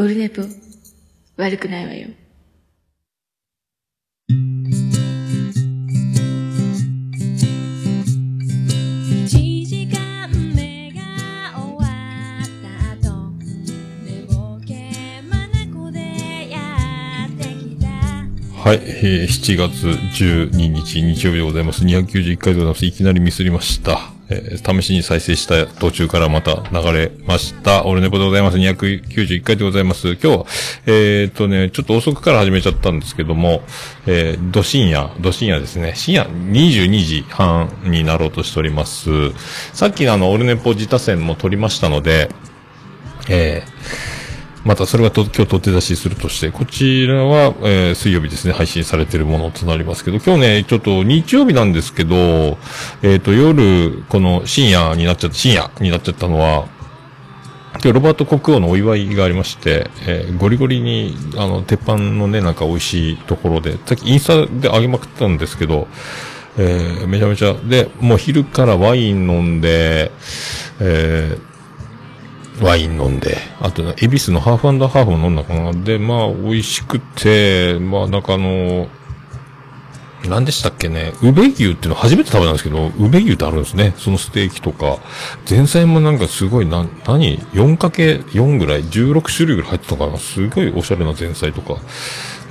オルネポ、悪くないわよ。一時間目が終わった後寝ぼけ眼でやってきたはい、えー7月12日日曜日でございます。291回でございます。いきなりミスりました。えー試しに再生した途中からまた流れました。オルネポでございます。291回でございます。今日、えーっとね、ちょっと遅くから始めちゃったんですけども、えー、ど深夜、ど深夜ですね。深夜22時半になろうとしております。さっきのあの、オルネポ自他戦も撮りましたので、えーまたそれが今日取って出しするとして、こちらは、えー水曜日ですね、配信されてるものとなりますけど、今日ね、ちょっと日曜日なんですけど、えっ、と、夜、この深夜になっちゃった、深夜になっちゃったのは、今日ロバート国王のお祝いがありまして、えーゴリゴリに、あの、鉄板のね、なんか美味しいところで、さっきインスタで上げまくったんですけど、えーめちゃめちゃ、で、もう昼からワイン飲んで、えーワイン飲んで、あとね、エビスのハーフハーフも飲んだかな。で、まあ、美味しくて、まあ、なんかあの、何でしたっけね、ウベ牛っていうの初めて食べたんですけど、ウベ牛ってあるんですね。そのステーキとか。前菜もなんかすごい、な、何 ?4×4 ぐらい ?16 種類ぐらい入ってたかなすごいおしゃれな前菜とか。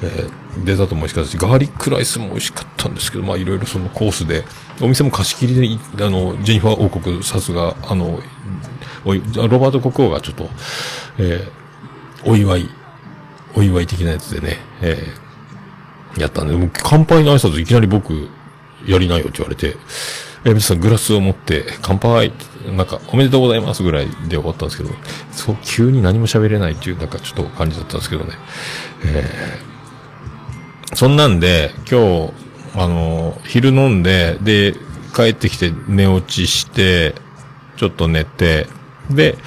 えーデザートも美味しかったし、ガーリックライスも美味しかったんですけど、まあいろいろそのコースで、お店も貸し切りで、あの、ジェニファー王国、さすが、あの、おい、ロバート国王がちょっと、えーお祝い、お祝い的なやつでね、えーやったんで、もう乾杯の挨拶いきなり僕、やりなよって言われて、えー皆さんグラスを持って、乾杯なんか、おめでとうございますぐらいで終わったんですけど、そう、急に何も喋れないっていう、なんかちょっと感じだったんですけどね。えそんなんで、今日、あの、昼飲んで、で、帰ってきて寝落ちして、ちょっと寝て、で、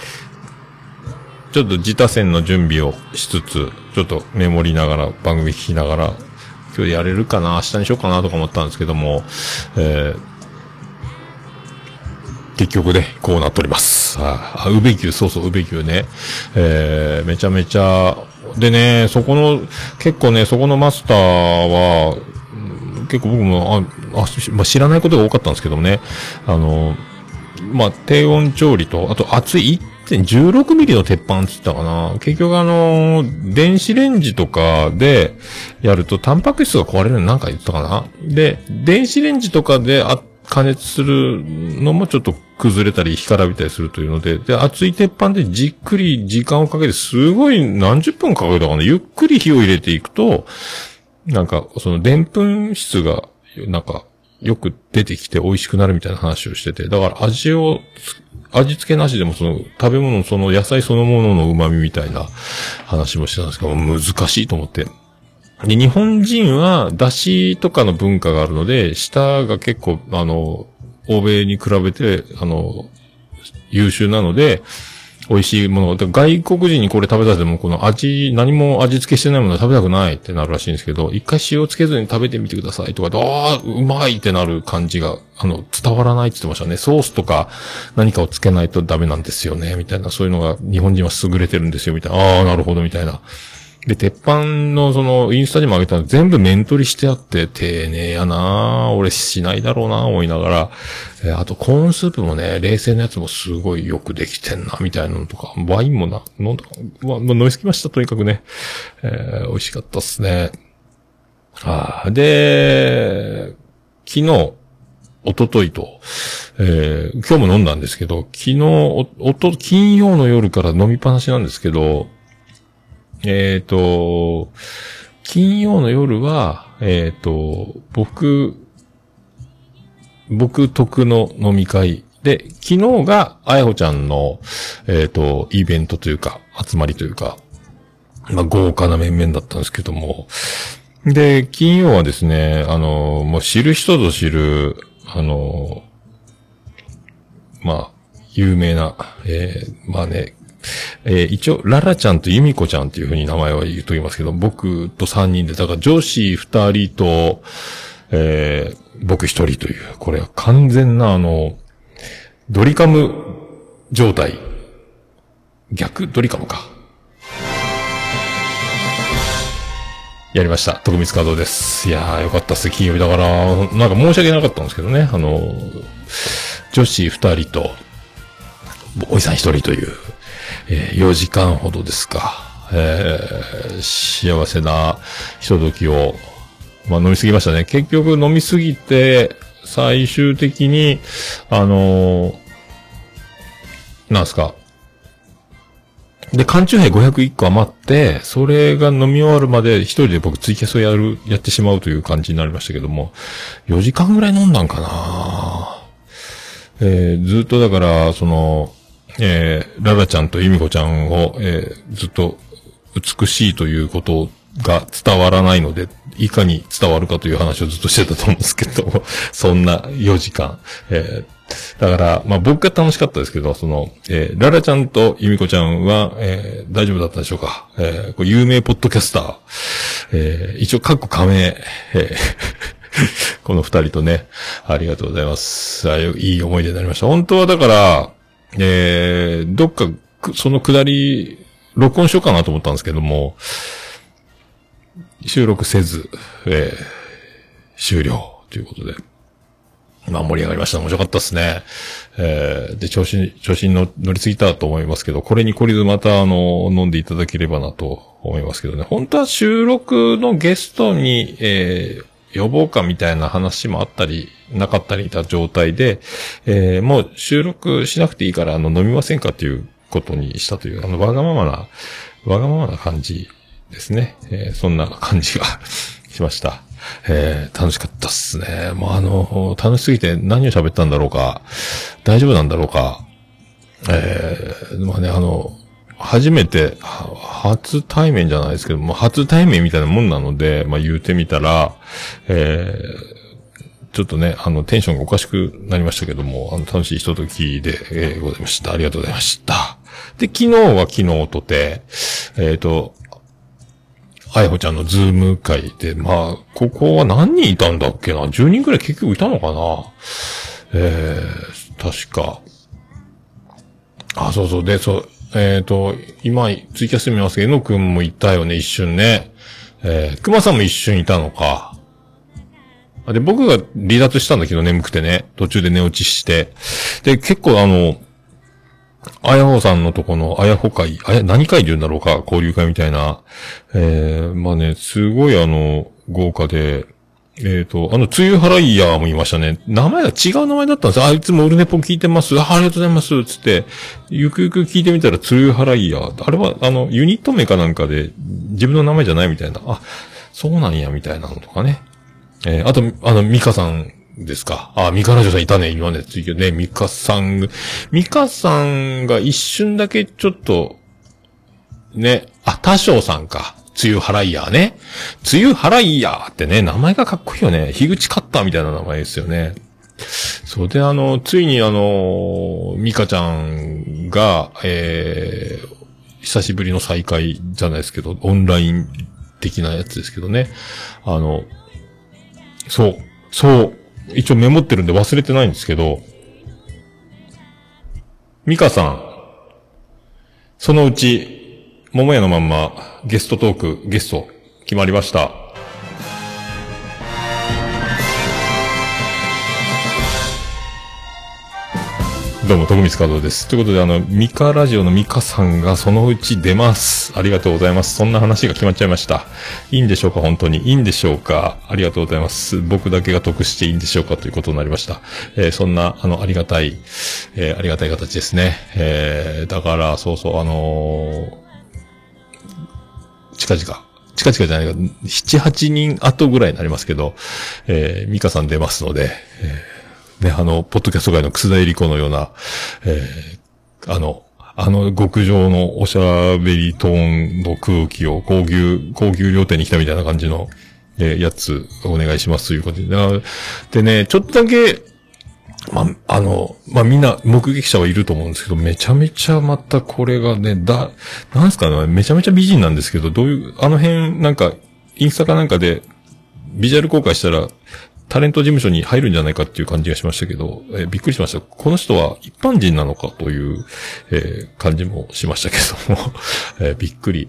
ちょっと自他戦の準備をしつつ、ちょっとメモりながら、番組聞きながら、今日やれるかな明日にしようかなとか思ったんですけども、えー結局ね、こうなっております。あ、ウベ牛、そうそう、ウベ牛ね。えー、めちゃめちゃ、でね、そこの、結構ね、そこのマスターは、結構僕も、あ、あまあ、知らないことが多かったんですけどもね、あの、まあ、低温調理と、あと熱い？1.16ミリの鉄板って言ったかな。結局あの、電子レンジとかでやると、タンパク質が壊れるのなんか言ったかな。で、電子レンジとかであ加熱するのもちょっと崩れたり干からびたりするというので、で、熱い鉄板でじっくり時間をかけて、すごい何十分かかるだかな。ゆっくり火を入れていくと、なんか、その、でんぷん質が、なんか、よく出てきて美味しくなるみたいな話をしてて、だから味を、味付けなしでもその、食べ物その野菜そのものの旨味みたいな話もしてたんですけど、難しいと思って。で、日本人は、だしとかの文化があるので、舌が結構、あの、欧米に比べて、あの、優秀なので、美味しいもの。で外国人にこれ食べさせても、この味、何も味付けしてないもの食べたくないってなるらしいんですけど、一回塩つけずに食べてみてくださいとか、ああ、うまいってなる感じが、あの、伝わらないって言ってましたね。ソースとか何かをつけないとダメなんですよね、みたいな、そういうのが日本人は優れてるんですよ、みたいな。ああ、なるほど、みたいな。で、鉄板のその、インスタにも上げたの全部面取りしてあって、丁寧やな俺しないだろうな思いながら、えーあとコーンスープもね、冷製のやつもすごいよくできてんな、みたいなのとか、ワインもな、飲んだ、まあ、飲みすぎました、とにかくね。えー美味しかったっすね。あで、昨日、一昨日と、えー今日も飲んだんですけど、昨日、おと、金曜の夜から飲みっぱなしなんですけど、えっ、と、金曜の夜は、えっ、と、僕、僕得の飲み会で、昨日が、あやほちゃんの、えっ、と、イベントというか、集まりというか、まあ、豪華な面々だったんですけども、で、金曜はですね、あの、もう知る人ぞ知る、あの、まあ、有名な、えーまあね、えー一応、ララちゃんとユミコちゃんっていう風に名前は言うときますけど、僕と3人で、だから女子2人と、えー僕1人という、これは完全なあの、ドリカム状態。逆？ドリカムか。やりました。徳光和夫です。いやー、よかったっす。金曜日だから、なんか申し訳なかったんですけどね。あの、女子二人と、おじさん一人という、えー4時間ほどですか。えー幸せなひとときを、まあ飲みすぎましたね。結局飲みすぎて、最終的に、あのーなんすか。で、缶中杯501個余って、それが飲み終わるまで一人で僕ツイキャスをやる、やってしまうという感じになりましたけども、4時間ぐらい飲んだんかなえーずっとだから、その、えーララちゃんとユミコちゃんを、えーずっと美しいということが伝わらないので、いかに伝わるかという話をずっとしてたと思うんですけど、そんな4時間。えーだから、まあ僕が楽しかったですけど、その、えーララちゃんとユミコちゃんは、えー大丈夫だったでしょうか。えーこれ有名ポッドキャスター、えー一応、各加盟、えー この二人とね、ありがとうございます。あいい思い出になりました。本当はだから、えー、どっか、そのくだり、録音しようかなと思ったんですけども、収録せず、えー、終了ということで。まあ盛り上がりました。面白かったですね。えー、で、調子に、調子に乗乗りすぎたと思いますけど、これに懲りずまた、あの、飲んでいただければなと思いますけどね。本当は収録のゲストに、えー、呼ぼうかみたいな話もあったり、なかったりいた状態で、えー、もう収録しなくていいから、あの、飲みませんかっていうことにしたという、あの、わがままな、わがままな感じですね。えー、そんな感じが しました。えー、楽しかったっすね。もうあの、楽しすぎて何を喋ったんだろうか、大丈夫なんだろうか。えー、まあね、あの、初めて、初対面じゃないですけども、初対面みたいなもんなので、まあ言うてみたら、えー、ちょっとね、あの、テンションがおかしくなりましたけども、あの、楽しいひとときで、えーございました。ありがとうございました。で、昨日は昨日とて、えっ、と、あやほちゃんのズーム会で、まあ、ここは何人いたんだっけな ?10 人くらい結局いたのかな？えー、確か。あ、そうそう。で、そう、えっ、と、今、ツイキャス見ますけど、えのくんもいたよね、一瞬ね。えー、くまさんも一瞬いたのか。で、僕が離脱したんだけど、眠くてね。途中で寝落ちして。で、結構あの、あやほさんのとこのあやほ会、あや、何会で言うんだろうか、交流会みたいな。えー、まあね、すごいあの、豪華で、えっ、と、あの、つゆはらいやーもいましたね。名前が違う名前だったんですあ、いつもオルネポ聞いてます。あ、ありがとうございます。つって、ゆくゆく聞いてみたら、つゆはらいやー。あれは、あの、ユニット名かなんかで、自分の名前じゃないみたいな。あ、そうなんや、みたいなのとかね。えーあと、あの、ミカさんですか。あ、ミカラジオさんいたね、今ね、ついてね、ミカさん、ミカさんが一瞬だけちょっと、ね、あ、多少さんか。つゆはらいやーね。つゆはらいやーってね、名前がかっこいいよね。樋口カッターみたいな名前ですよね。そうで、あの、ついにあの、ミカちゃんが、えー、久しぶりの再会じゃないですけど、オンライン的なやつですけどね。あの、そう、そう、一応メモってるんで忘れてないんですけど、ミカさん、そのうち、桃屋のまんま、ゲストトーク、ゲスト、決まりました。どうも、徳光和夫です。ということで、あの、ミカラジオのミカさんがそのうち出ます。ありがとうございます。そんな話が決まっちゃいました。いいんでしょうか本当に。いいんでしょうかありがとうございます。僕だけが得していいんでしょうかということになりました。えーそんな、あの、ありがたい、えーありがたい形ですね。えーだから、そうそう、あのー近々、近々じゃないか、7、8人後ぐらいになりますけど、えー、ミカさん出ますので、えーね、あの、ポッドキャスト界の楠田絵理子のような、えーあの、あの極上のおしゃべりトーンの空気を高級、高級料亭に来たみたいな感じの、えーやつお願いしますということで。でね、ちょっとだけ、まあ、あの、まあ、みんな目撃者はいると思うんですけど、めちゃめちゃまたこれがね、だ、なんすかね、めちゃめちゃ美人なんですけど、どういう、あの辺、なんか、インスタかなんかで、ビジュアル公開したら、タレント事務所に入るんじゃないかっていう感じがしましたけど、えーびっくりしました。この人は一般人なのかという、えー感じもしましたけども、えーびっくり、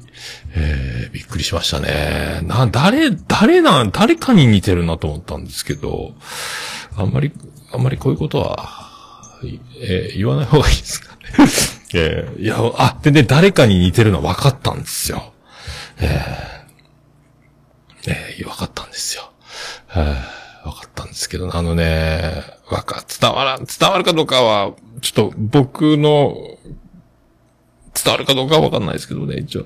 えーびっくりしましたね。な、誰、誰なん、誰かに似てるなと思ったんですけど、あんまり、あんまりこういうことは、えー言わない方がいいですかね。えーいや、あ、でね、誰かに似てるの分かったんですよ。えー、分かったんですよ。えー、分かったんですけど、あのね、わか、伝わら、伝わるかどうかは、ちょっと僕の、伝わるかどうかは分かんないですけどね、一応。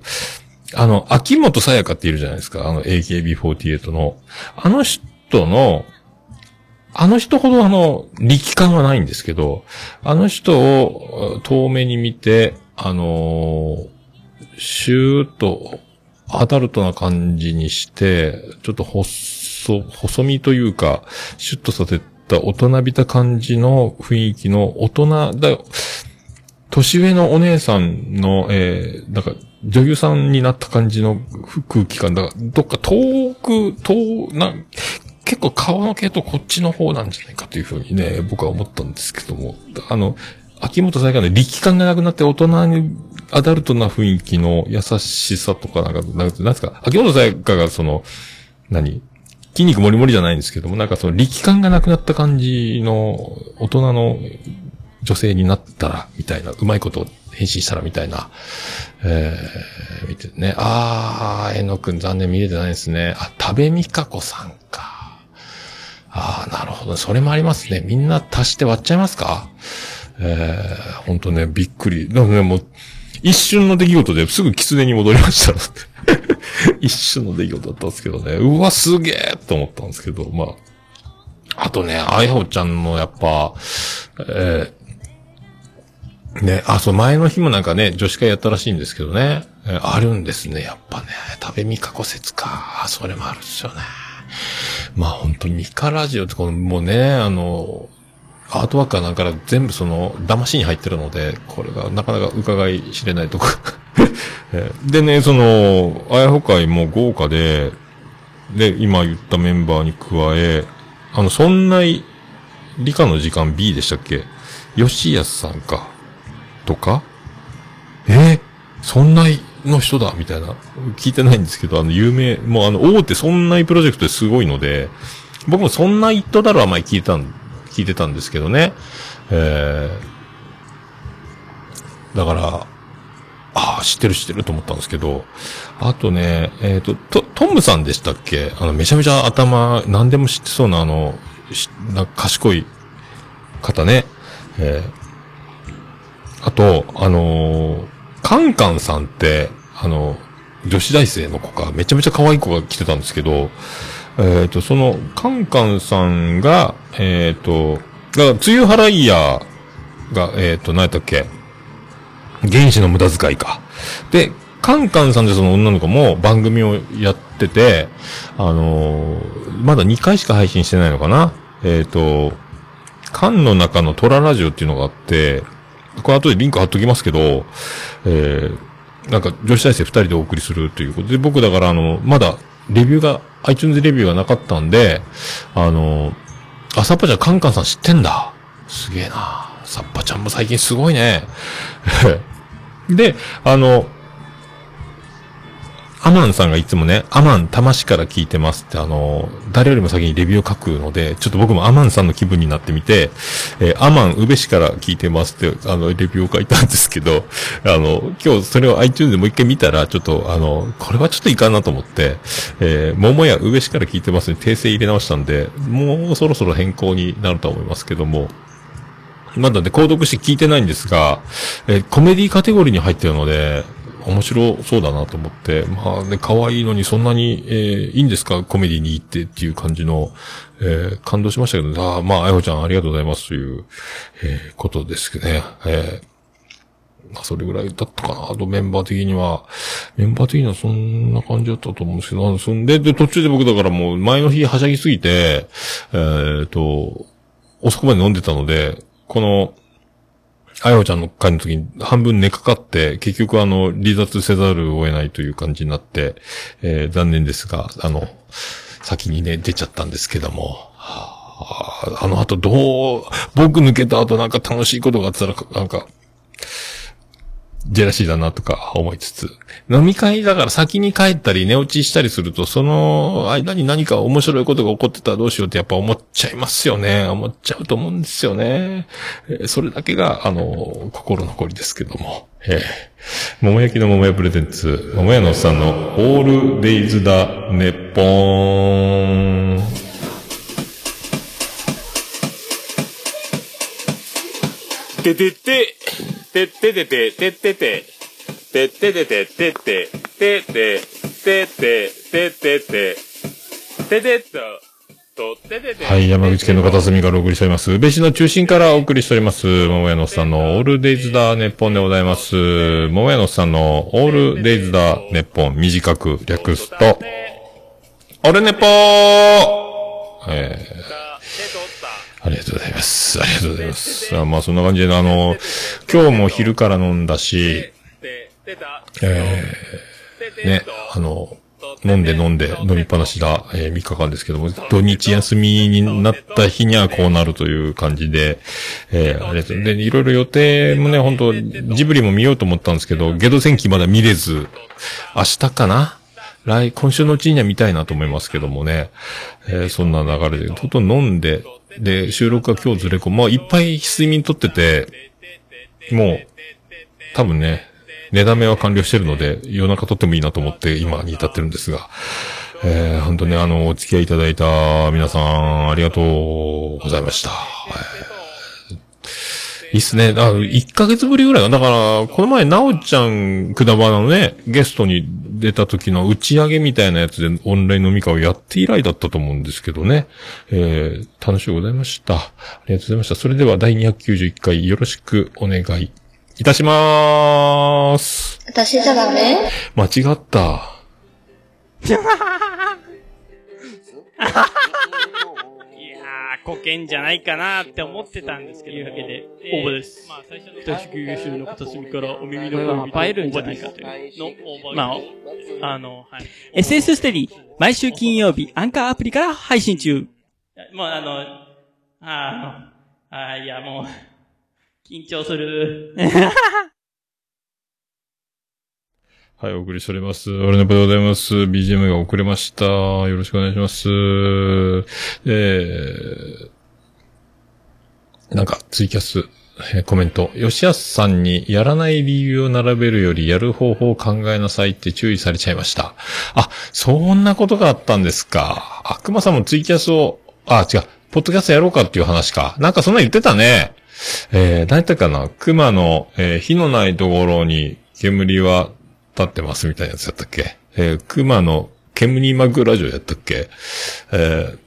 あの、秋元さやかっているじゃないですか、あの AKB48 の。あの人の、あの人ほどあの、力感はないんですけど、あの人を遠目に見て、あのーシューッとアダルトな感じにして、ちょっと細、細身というか、シュッとさせた大人びた感じの雰囲気の大人だよ。年上のお姉さんの、えー、なんか、女優さんになった感じの空気感だから、どっか遠く、遠、な、結構顔の系とこっちの方なんじゃないかというふうにね、僕は思ったんですけども、あの、秋元さやかの力感がなくなって大人に、アダルトな雰囲気の優しさとかなんか、なんかなんですか、秋元さやかがその、何？筋肉もりもりじゃないんですけども、なんかその力感がなくなった感じの大人の女性になったら、みたいな、うまいこと変身したらみたいな、えー、見てね。あー、えのくん残念見れてないですね。あ、食べみかこさんか。あー、なるほど。それもありますね。みんな足して割っちゃいますか？えー、ほんとね、びっくり。でもね、もう、一瞬の出来事ですぐ狐に戻りました。一瞬の出来事だったんですけどね。うわ、すげえと思ったんですけど、まあ。あとね、あやほちゃんのやっぱ、えー、ね、あ、そう、前の日もなんかね、女子会やったらしいんですけどね。えーあるんですね、やっぱね。食べみかこ説か。それもあるんですよね。まあ本当にミカラジオってこの、もうね、あの、アートワークかなんから全部その、騙しに入ってるので、これがなかなか伺い知れないとこ。でね、その、あやほ会も豪華で、で、今言ったメンバーに加え、あの、そんな理科の時間 B でしたっけ？吉安さんか？とか？えーそんなの人だみたいな。聞いてないんですけど、あの、有名、もうあの、大手そんなプロジェクトですごいので、僕もそんな一途だろは前聞いたん、聞いてたんですけどね。えー、だから、ああ、知ってる知ってると思ったんですけど、あとね、えっ、と、ト、ムさんでしたっけ？あの、めちゃめちゃ頭、何でも知ってそうな、あの、しなんか賢い方ね。えー、あと、あのーカンカンさんって、あの、女子大生の子か、めちゃめちゃ可愛い子が来てたんですけど、えっ、と、その、カンカンさんが、えっ、と、だから、梅雨払いヤーが、えっ、と、何やったっけ原子の無駄遣いか。で、カンカンさんでその女の子も番組をやってて、あのまだ2回しか配信してないのかなえっ、と、缶の中のトララジオっていうのがあって、これ後でリンク貼っときますけど、えー、なんか女子大生二人でお送りするということで、僕だからあの、まだレビューが、iTunes レビューがなかったんで、あの、あ、サッパちゃんカンカンさん知ってんだ。すげえな。サッパちゃんも最近すごいね。で、あの、アマンさんがいつもね、アマン魂から聞いてますって、あの、誰よりも先にレビューを書くので、ちょっと僕もアマンさんの気分になってみて、えーアマン、宇部市から聞いてますって、あの、レビューを書いたんですけど、あの、今日それを iTunes でもう一回見たら、ちょっと、あの、これはちょっといかんなと思って、えー、桃屋宇部市から聞いてますに訂正入れ直したんで、もうそろそろ変更になると思いますけども、まだね、購読して聞いてないんですが、えーコメディカテゴリーに入ってるので、面白そうだなと思って、まあね、可愛いのにそんなに、えーいいんですか？コメディに行ってっていう感じの、えー感動しましたけど、あーまあ、あやほちゃんありがとうございますという、えーことですけどね。えーまあ、それぐらいだったかな。あとメンバー的には、メンバー的にはそんな感じだったと思うんですけど、そんで、で、途中で僕だからもう前の日はしゃぎすぎて、えっ、と、遅くまで飲んでたので、この、あやほちゃんの会の時に半分寝かかって、結局あの、離脱せざるを得ないという感じになって、えー残念ですが、あの、先にね、出ちゃったんですけども、はああの後どう、僕抜けた後なんか楽しいことがあったら、なんか、ジェラシーだなとか思いつつ。飲み会だから先に帰ったり寝落ちしたりすると、その間に何か面白いことが起こってたらどうしようってやっぱ思っちゃいますよね。思っちゃうと思うんですよね。えそれだけが、あの、心残りですけども。えー、桃焼きの桃屋プレゼンツ、桃屋のおっさんのオールデイズだ、ネッポーン。ててて、てててて、ててて、てててて、てて、てて、てて、ててて、ててと、と、ててて。はい、山口県の片隅からお送りしております。宇部市の中心からお送りしております。桃屋のさんのオールデイズだ、ネッポンでございます。桃屋のさんのオールデイズだ、ネッポン、短く略すと、オルネポーえー、ありがとうございます。ありがとうございます。あまあそんな感じで、あの、今日も昼から飲んだし、えー、ね、あの、飲んで飲んで飲みっぱなしだ、えー、3日間ですけども、土日休みになった日にはこうなるという感じで、えー、あれですで、いろいろ予定もね、本当ジブリも見ようと思ったんですけど、ゲド戦記まだ見れず、明日かな来、今週のうちには見たいなと思いますけどもね、えーそんな流れで、とうと飲んで、で、収録は今日ずれ込む。まあ、いっぱい睡眠とってて、もう、多分ね、寝だめは完了してるので、夜中撮ってもいいなと思って今に至ってるんですが、えー、本当ね、あの、お付き合いいただいた皆さん、ありがとうございました。えーいいっすね。あ、1ヶ月ぶりぐらいかだから、この前、なおちゃん、くだばなのね、ゲストに出た時の打ち上げみたいなやつでオンライン飲み会をやって以来だったと思うんですけどね。えー、楽しゅうございました。ありがとうございました。それでは第291回よろしくお願いいたしまーす。私じゃダメ？間違った。こけんじゃないかなって思ってたんですけど。というわけで、応募です。まあ、最初の北九州の片隅からお耳のこれは映えるんじゃないかというの応募まあ、あの、はい。SS ステディ、毎週金曜日、アンカーアプリから配信中。もうあの、ああの、あーいやもう、緊張する。はい、お送りしております。俺のプでございます。BGM が遅れました。よろしくお願いします。えー、なんか、ツイキャス、えーコメント。吉安さんにやらない理由を並べるよりやる方法を考えなさいって注意されちゃいました。あ、そんなことがあったんですか。あ、熊さんもツイキャスを、あ、違う、ポッドキャストやろうかっていう話か。なんかそんな言ってたね。えー、何やったかな熊の、えー火のないところに煙は立ってますみたいなやつやったっけ？えー、熊の煙巻くラジオやったっけ？えー、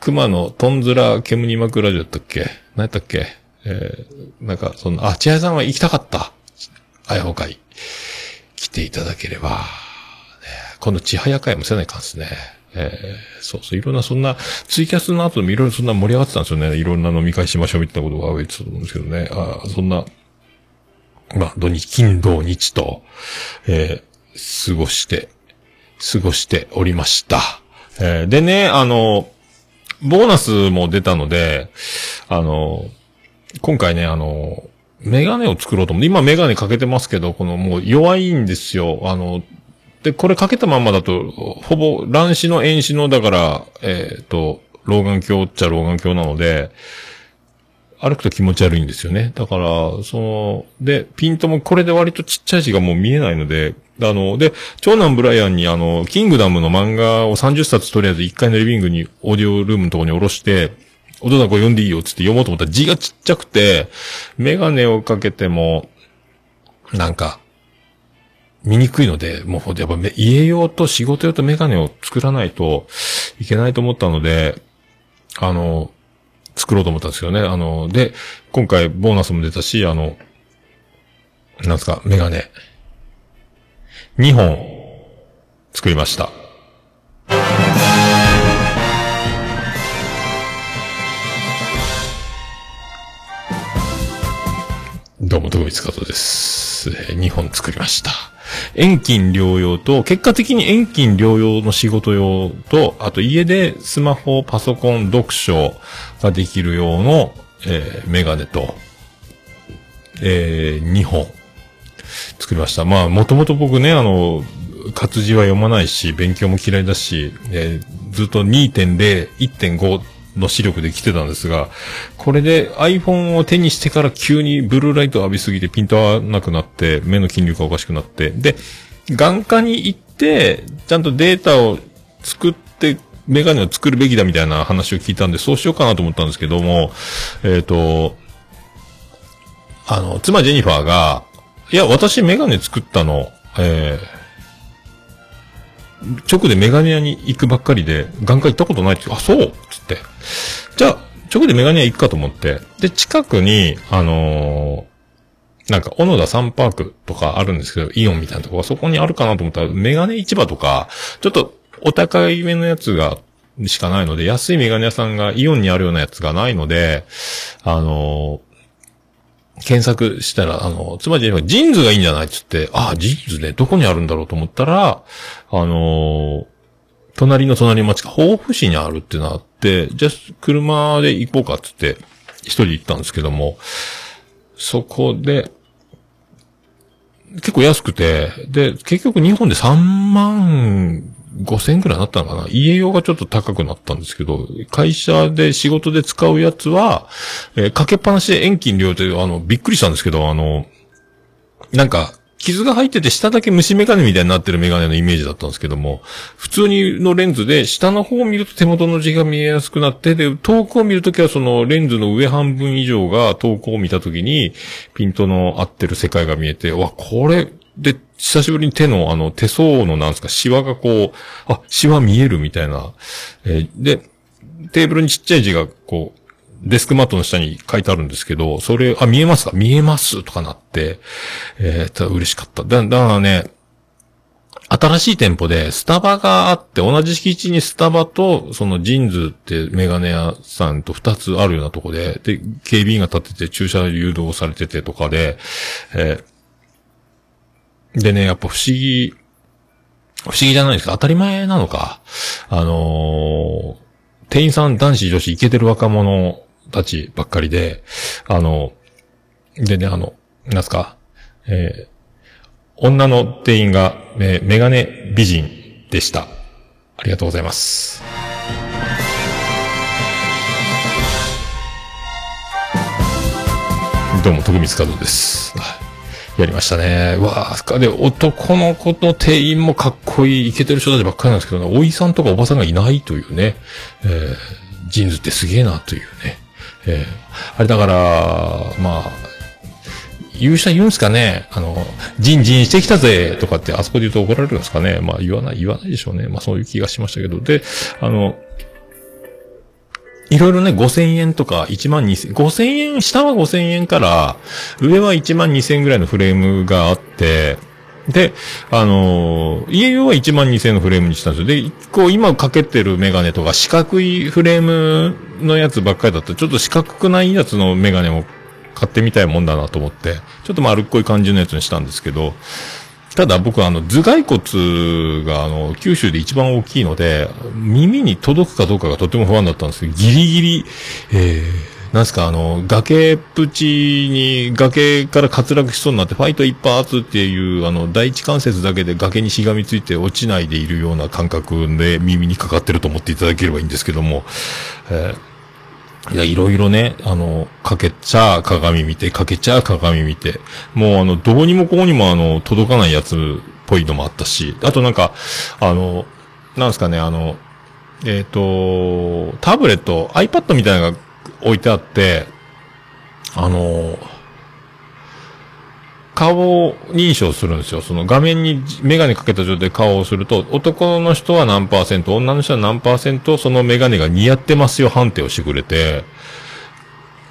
熊のトンズラ煙巻くラジオやったっけ？何やったっけ？えー、なんか、そんな、あ、千早さんは行きたかった。あやほ会。来ていただければ、ね、今度千早会もせないかんですね。えー、そうそう、いろんなそんな、ツイキャスの後もいろいろそんな盛り上がってたんですよね。いろんな飲み会しましょうみたいなことが言ってたと思うんですけどね。あそんな、まあ、土日、金、土、日と、えー、過ごして、過ごしておりました。えーでね、あの、ボーナスも出たので、あの、今回ね、あの、メガネを作ろうと思って、今メガネかけてますけど、このもう弱いんですよ。あの、で、これかけたまんまだと、ほぼ乱視の遠視の、だから、えっ、と、老眼鏡っちゃ老眼鏡なので、歩くと気持ち悪いんですよね。だから、その、で、ピントもこれで割とちっちゃい字がもう見えないので、あの、で、長男ブライアンにあの、キングダムの漫画を30冊とりあえず1階のリビングにオーディオルームのとこに下ろして、お父さんこれ読んでいいよっつって読もうと思ったら字がちっちゃくて、メガネをかけても、なんか、見にくいので、もうやっぱ家用と仕事用とメガネを作らないといけないと思ったので、あの、作ろうと思ったんですよね。あの、で、今回ボーナスも出たし、あの、なんですか、メガネ。2本作りました。どうも、徳光加藤です。2本作りました。遠近療養と、結果的に遠近療養の仕事用と、あと家でスマホ、パソコン、読書ができる用の、えーメガネと、えー、2本作りました。まあ、もともと僕ね、あの、活字は読まないし、勉強も嫌いだし、えーずっと2.0、1.5の視力で来てたんですが、これで iPhone を手にしてから急にブルーライトを浴びすぎてピント合わなくなって、目の筋力がおかしくなって、で、眼科に行って、ちゃんとデータを作って、メガネを作るべきだみたいな話を聞いたんで、そうしようかなと思ったんですけども、えっ、と、あの、妻ジェニファーが、いや、私メガネ作ったの、えー、直でメガネ屋に行くばっかりで、眼科行ったことないって、あ、そう？つって。じゃあ、直でメガネ屋行くかと思って。で、近くに、あのーなんか、小野田サンパークとかあるんですけど、イオンみたいなとこがそこにあるかなと思ったら、メガネ市場とか、ちょっとお高いめのやつが、しかないので、安いメガネ屋さんがイオンにあるようなやつがないので、あの検索したら、あの、つまり JINS がいいんじゃないっつって、ああ、 JINS ね、どこにあるんだろうと思ったら、あのー隣の隣町が豊富市にあるってなって、じゃあ、車で行こうかっつって、一人行ったんですけども、そこで、結構安くて、で、結局日本で3万5千円くらいになったのかな？家用がちょっと高くなったんですけど、会社で仕事で使うやつは、えーかけっぱなしで遠近両手で、あの、びっくりしたんですけど、あの、なんか、傷が入ってて下だけ虫眼鏡みたいになってる眼鏡のイメージだったんですけども、普通にのレンズで下の方を見ると手元の字が見えやすくなって、で、遠くを見るときはそのレンズの上半分以上が遠くを見たときに、ピントの合ってる世界が見えて、わ、これ、で、久しぶりに手のあの手相のなんですか、シワがこう、あ、シワ見えるみたいな。えーで、テーブルにちっちゃい字がこう、デスクマットの下に書いてあるんですけど、それ、あ、見えますか？見えますとかなって、えー、と嬉しかった。だ、だからね、新しい店舗でスタバがあって、同じ敷地にスタバと、そのジンズってメガネ屋さんと二つあるようなとこで、で、警備員が立ってて駐車誘導されててとかで、えーでね、やっぱ不思議、不思議じゃないですか当たり前なのか。あのー店員さん、男子、女子、イケてる若者たちばっかりで、あの、でね、あの、なんすか、えー女の店員が、えーメガネ美人でした。ありがとうございます。どうも、徳光和夫です。やりましたね。わあ、で、男の子の店員もかっこいい、イケてる人たちばっかりなんですけどね、おいさんとかおばさんがいないというね、えージーンズってすげえなというね。えーあれだから、まあ、言う人は言うんすかねあの、ジンジンしてきたぜとかってあそこで言うと怒られるんですかねまあ言わない、言わないでしょうね。まあそういう気がしましたけど。で、あの、いろいろね、5000円とか1万2000、5000円、下は5000円から、上は1万2000円ぐらいのフレームがあって、で、あのー家用は1万2000のフレームにしたんですよ。で、こう今かけてるメガネとか四角いフレームのやつばっかりだったら、ちょっと四角くないやつのメガネも買ってみたいもんだなと思って、ちょっと丸っこい感じのやつにしたんですけど、ただ僕はあの頭蓋骨があの九州で一番大きいので、耳に届くかどうかがとても不安だったんですけど、ギリギリ、えー、なんすかあの、崖っぷちに、崖から滑落しそうになって、ファイト一発っていう、あの、第一関節だけで崖にしがみついて落ちないでいるような感覚で耳にかかってると思っていただければいいんですけども、えーいや、いろいろね、あの、かけちゃ鏡見て、かけちゃ鏡見て、もうあの、どうにもこうにもあの、届かないやつっぽいのもあったし、あとなんか、あの、なんですかね、あの、えっ、と、タブレット、iPad みたいなのが置いてあって、あの、顔認証するんですよ。その画面にメガネかけた状態で顔をすると、男の人は何パーセント、女の人は何パーセント、そのメガネが似合ってますよ判定をしてくれて、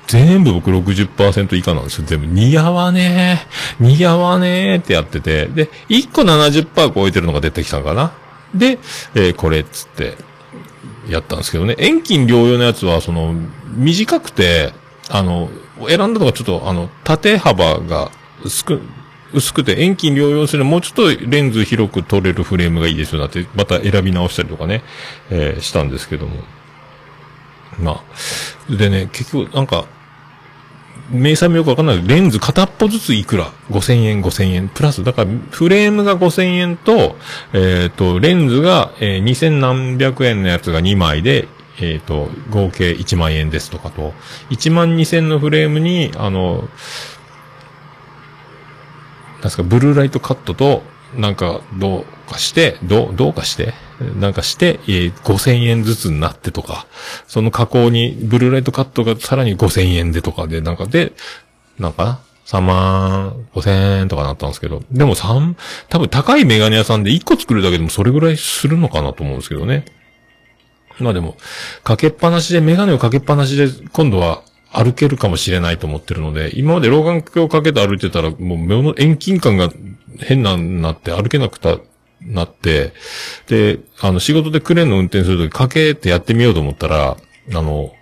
全部僕60%以下なんですよ。全部似合わねえ、似合わねえってやってて、で、1個70%超えてるのが出てきたのかな。で、えーこれっつって、やったんですけどね。遠近療養のやつは、その、短くて、あの、選んだのがちょっと、あの、縦幅が少、薄くて遠近両用するもうちょっとレンズ広く撮れるフレームがいいですよなって、また選び直したりとかね、えーしたんですけども。まあ。でね、結局、なんか、明細もよくわかんないレンズ片っぽずついくら ?5000 円、5000円。プラス、だから、フレームが5000円と、えっ、と、レンズが、えー、2000何百円のやつが2枚で、えっ、と、合計1万円ですとかと、1万2000のフレームに、あの、なんすか、ブルーライトカットと、なんか、どうかして、どう、どうかして、なんかして、えー5000円ずつになってとか、その加工に、ブルーライトカットがさらに5000円でとかで、なんかで、なんか ?3 万5000円とかなったんですけど、でも3、多分高いメガネ屋さんで1個作るだけでもそれぐらいするのかなと思うんですけどね。まあでも、かけっぱなしで、メガネをかけっぱなしで、今度は歩けるかもしれないと思ってるので、今まで老眼鏡をかけて歩いてたら、もう目の遠近感が変ななって歩けなくた、なって、で、あの、仕事でクレーンの運転するときかけてやってみようと思ったら、あの、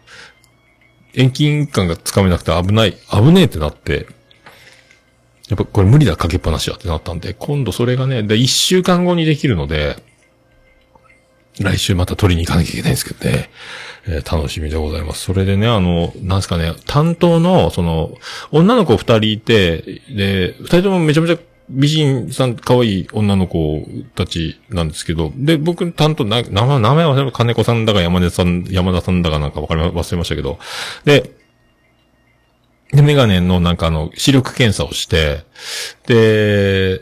遠近感がつかめなくて危ない、危ねえってなって、やっぱこれ無理だ、かけっぱなしはってなったんで、今度それがね、で、一週間後にできるので、来週また取りに行かなきゃいけないんですけどね。えー楽しみでございます。それでね、あの、なんすかね、担当の、その、女の子二人いて、で、二人ともめちゃめちゃ美人さん、可愛い女の子たちなんですけど、で、僕担当、名前、名前忘れ金子さんだか山根さん、山田さんだかなんかわかりま、忘れましたけど、で、で、メガネのなんかあの、視力検査をして、で、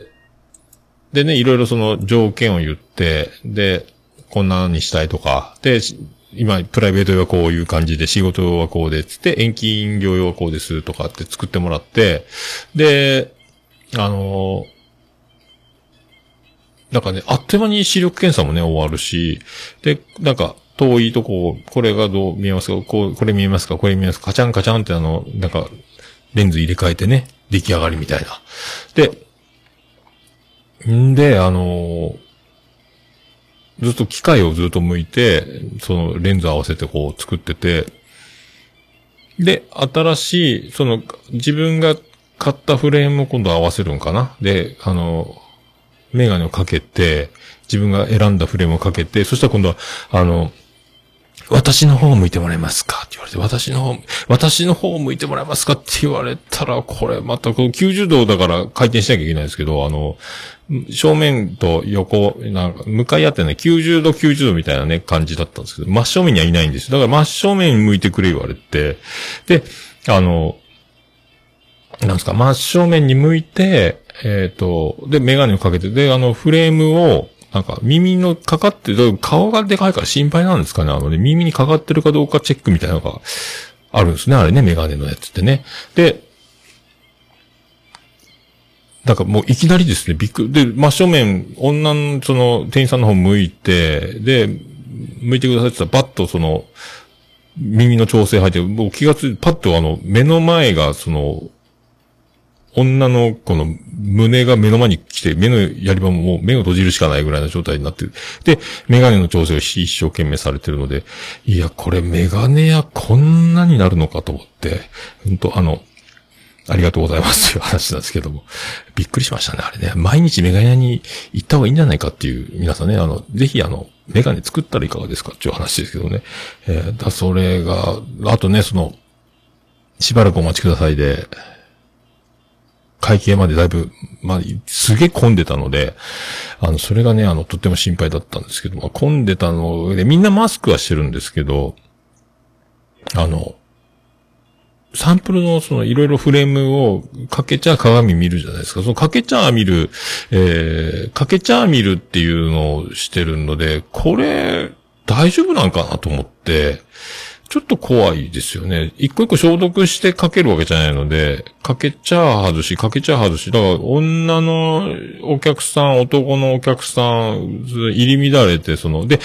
でね、いろいろその条件を言って、で、こんなにしたいとか、で、今、プライベート用はこういう感じで、仕事用はこうで、つって、遠近療養はこうですとかって作ってもらって、で、あのなんかね、あっという間に視力検査もね、終わるし、で、なんか、遠いとこ、これがどう見えますかこう、これ見えますかこれ見えますかカチャンカチャンってあの、なんか、レンズ入れ替えてね、出来上がりみたいな。で、んで、あのずっと機械をずっと向いて、そのレンズ合わせてこう作ってて、で、新しい、その、自分が買ったフレームを今度合わせるんかな？で、あの、メガネをかけて、自分が選んだフレームをかけて、そしたら今度は、あの、私の方を向いてもらえますか？って言われて、私の方、私の方を向いてもらえますか？って言われたら、これまたこの90度だから回転しなきゃいけないんですけど、あの、正面と横、なんか、向かい合ってね、90度90度みたいなね、感じだったんですけど、真正面にはいないんですよ。だから真正面に向いてくれ言われて、で、あの、なんですか、真正面に向いて、えっ、と、で、メガネをかけて、で、あの、フレームを、なんか、耳のかかってる、顔がでかいから心配なんですかね。あのね、耳にかかってるかどうかチェックみたいなのがあるんですね。あれね、メガネのやつってね。で、だかもういきなりですね、びっくり。で、真正面、女の、その、店員さんの方向いて、で、向いてくださいって言ったら、パッとその、耳の調整入って、もう気がついて、パッとあの、目の前が、その、女の子の胸が目の前に来て、目のやり場ももう目を閉じるしかないぐらいの状態になってる。で、メガネの調整を一生懸命されてるので、いや、これメガネやこんなになるのかと思って、本当あの、ありがとうございますという話なんですけども。びっくりしましたね、あれね。毎日メガネ屋に行った方がいいんじゃないかっていう、皆さんね、あの、ぜひあの、メガネ作ったらいかがですかっていう話ですけどね。えーだそれが、あとね、その、しばらくお待ちくださいで、会計までだいぶ、まあ、すげえ混んでたので、あの、それがね、あの、とっても心配だったんですけど、まあ、混んでたので、みんなマスクはしてるんですけど、あの、サンプルのそのいろいろフレームをかけちゃ鏡見るじゃないですか。そのかけちゃ見る、えー、かけちゃ見るっていうのをしてるので、これ、大丈夫なんかなと思って、ちょっと怖いですよね。一個一個消毒してかけるわけじゃないので、かけちゃ外し、かけちゃ外し。だから、女のお客さん、男のお客さん、入り乱れて、その、で、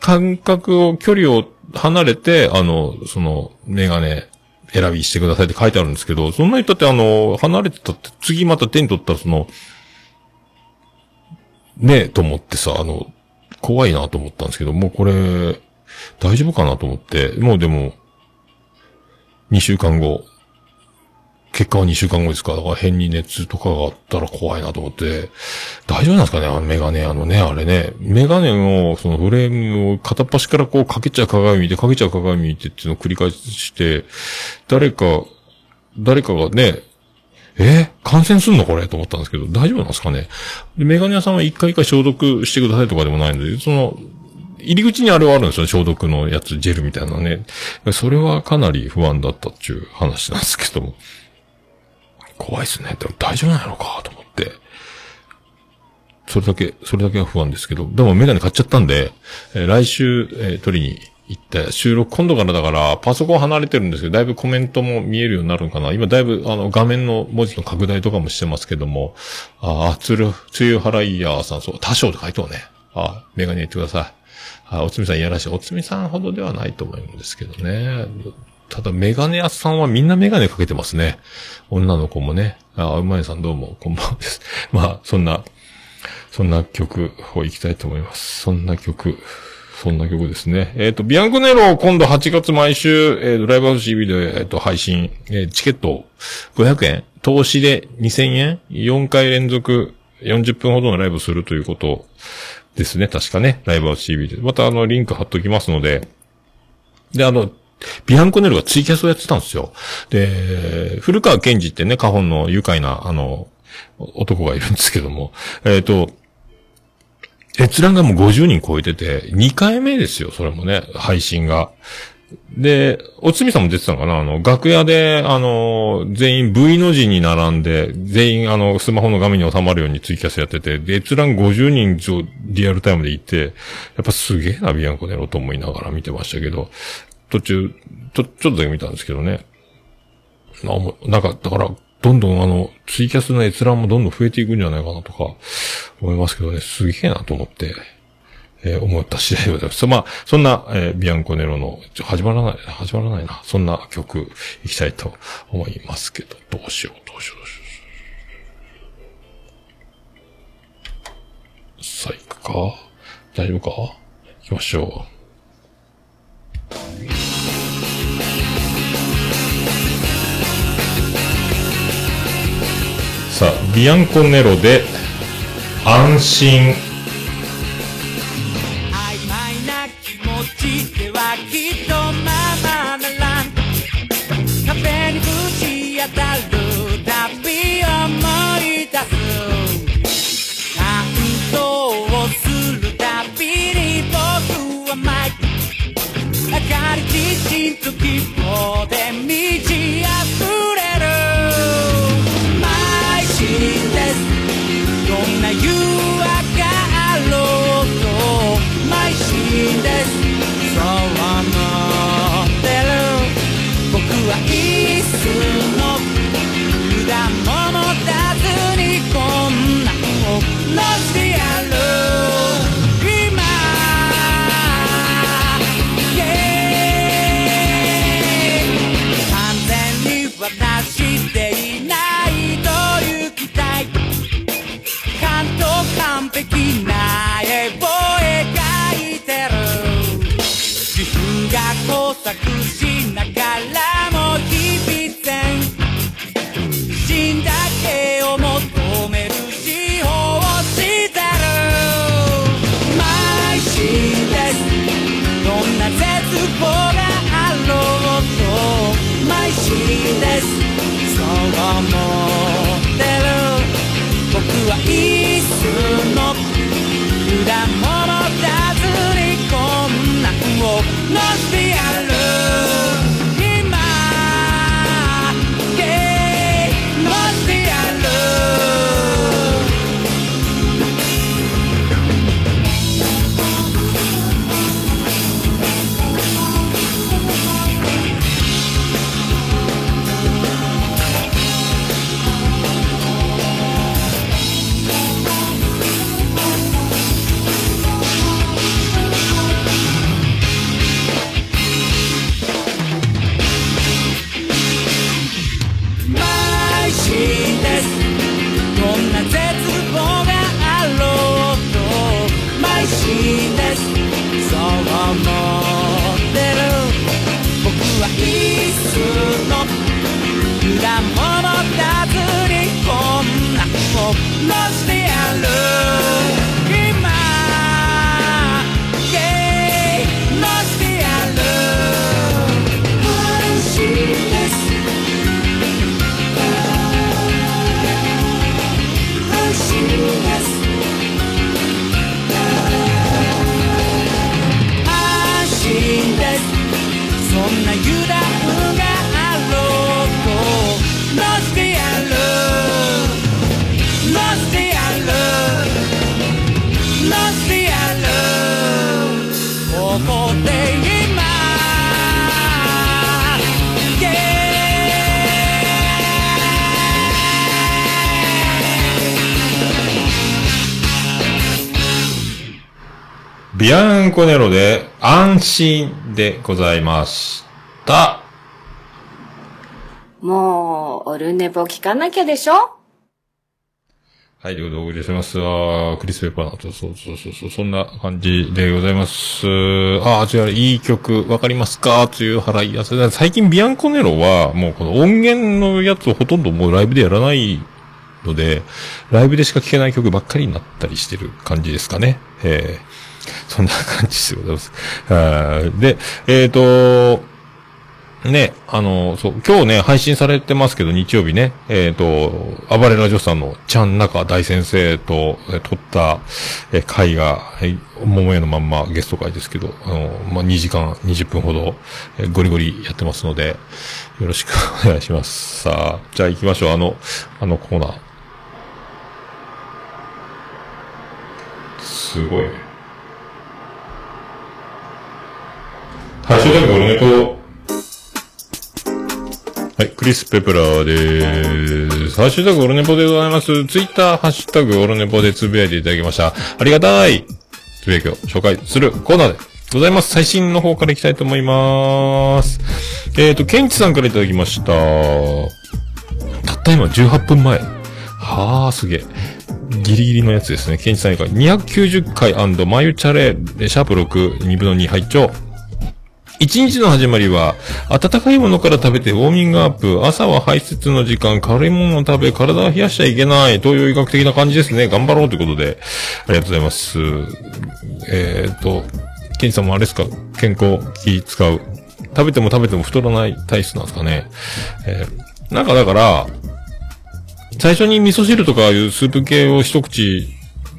間隔を、距離を離れて、あの、その、メガネ、選びしてくださいって書いてあるんですけど、そんなにだってあの、離れてたって、次また手に取ったらその、ねえ、と思ってさ、あの、怖いなと思ったんですけど、もうこれ、大丈夫かなと思って、もうでも、2週間後、結果は2週間後ですか、だから変に熱とかがあったら怖いなと思って、大丈夫なんですかねあのメガネ、あのね、あれね。メガネの、そのフレームを片っ端からこうかけちゃう鏡見て、かけちゃう鏡見てっていうのを繰り返して、誰か、誰かがね、え？感染すんのこれ？と思ったんですけど、大丈夫なんですかね。で、メガネ屋さんは一回一回消毒してくださいとかでもないので、その、入り口にあれはあるんですよ、消毒のやつ、ジェルみたいなね。それはかなり不安だったっていう話なんですけども。怖いっすね。でも大丈夫なのかと思って。それだけ、それだけは不安ですけど。でもメガネ買っちゃったんで、えー来週、えー取りに行って、収録今度からだから、パソコン離れてるんですけど、だいぶコメントも見えるようになるのかな。今だいぶ、あの、画面の文字の拡大とかもしてますけども、ああ、つる、つゆはらいやーさん、そう、多少って書いておね。あメガネ言ってください。あ、おつみさんいやらしい。おつみさんほどではないと思うんですけどね。ただ、メガネ屋さんはみんなメガネかけてますね。女の子もね。あ、うまいさんどうも、こんばんはです。まあ、そんな、そんな曲を行きたいと思います。そんな曲、そんな曲ですね。えっ、と、ビアンコネロを今度8月毎週、えーと、ライブハウス CB で、えっ、と、配信、えーチケット500円投資で2000円 ?4 回連続40分ほどのライブするということをですね。確かね。ライブを CB で。またあの、リンク貼っときますので。で、あの、ビアンコネルがツイキャスをやってたんですよ。で、古川健二ってね、カホンの愉快な、あの、男がいるんですけども、えっ、と、閲覧がもう50人超えてて、2回目ですよ、それもね、配信が。で、おつみさんも出てたのかな？あの、楽屋で、あの、全員 V の字に並んで、全員あの、スマホの画面に収まるようにツイキャスやってて、で閲覧50人以上リアルタイムでいて、やっぱすげえな、ビアンコネロと思いながら見てましたけど、途中、ちょ、ちょっとだけ見たんですけどね。あもうなんか、だから、どんどんあの、ツイキャスの閲覧もどんどん増えていくんじゃないかなとか、思いますけどね、すげえなと思って、えー思った次第でございます。まあ、そんな、えービアンコネロの、始まらない、始まらないな。そんな曲、いきたいと思いますけど、どうしよう、どうしよう、どうしよう。さあ、行くか？大丈夫か？行きましょう。さあ、ビアンコネロで、安心。自信と希望で that ビアンコネロで安心でございました。もう、オルネポ聞かなきゃでしょ？はい、ということでお送りします。あークリス・ペッパーナと、そうそうそうそう、そんな感じでございます。あー、違う、いい曲、わかりますか？という払いやす。最近ビアンコネロは、もうこの音源のやつをほとんどもうライブでやらないので、ライブでしか聴けない曲ばっかりになったりしてる感じですかね。えー、そんな感じでございます。で、えっ、と、ね、あの、そう、今日ね、配信されてますけど、日曜日ね、えっ、と、暴れラジオさんのちゃん中大先生と、えー撮った、えー回が、はい、桃屋のまんまゲスト会ですけど、あの、まあ、2時間20分ほど、えーゴリゴリやってますので、よろしく お願いします。さあ、じゃあ行きましょう。あの、あのコーナー。すごいハッシュタグオルネポはい、クリス・ペプラーでーす。ハッシュタグオルネポでございます。ツイッター、ハッシュタグオルネポでつぶやいていただきました。ありがたいつぶやきを紹介するコーナーでございます。最新の方からいきたいと思いまーす。え、ー、と、ケンチさんからいただきました。たった今18分前。はあ、すげえ。ギリギリのやつですね。ケンチさんから290回マユチャレ、シャープ6、2分の2拝聴一日の始まりは、温かいものから食べてウォーミングアップ、朝は排泄の時間、軽いものを食べ、体を冷やしちゃいけない、東洋医学的な感じですね。頑張ろうということで、ありがとうございます。えー、っと、ケンさんもあれですか？健康気使う。食べても食べても太らない体質なんですかね。えー、なんかだから、最初に味噌汁とかいうスープ系を一口、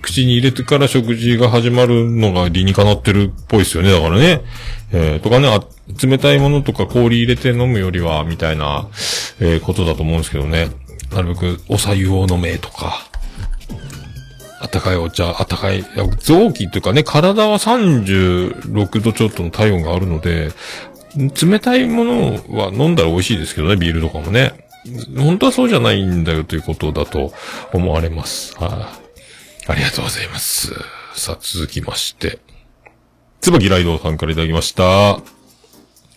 口に入れてから食事が始まるのが理にかなってるっぽいですよね。だからね。えー、とかね、あ冷たいものとか氷入れて飲むよりは、みたいな、えー、ことだと思うんですけどね。なるべくお茶湯を飲めとか。あったかいお茶、あったかい、い臓器というかね、体は36度ちょっとの体温があるので、冷たいものは飲んだら美味しいですけどね、ビールとかもね。本当はそうじゃないんだよということだと思われます。はい、あありがとうございます。さあ、続きまして。椿ライドさんからいただきました。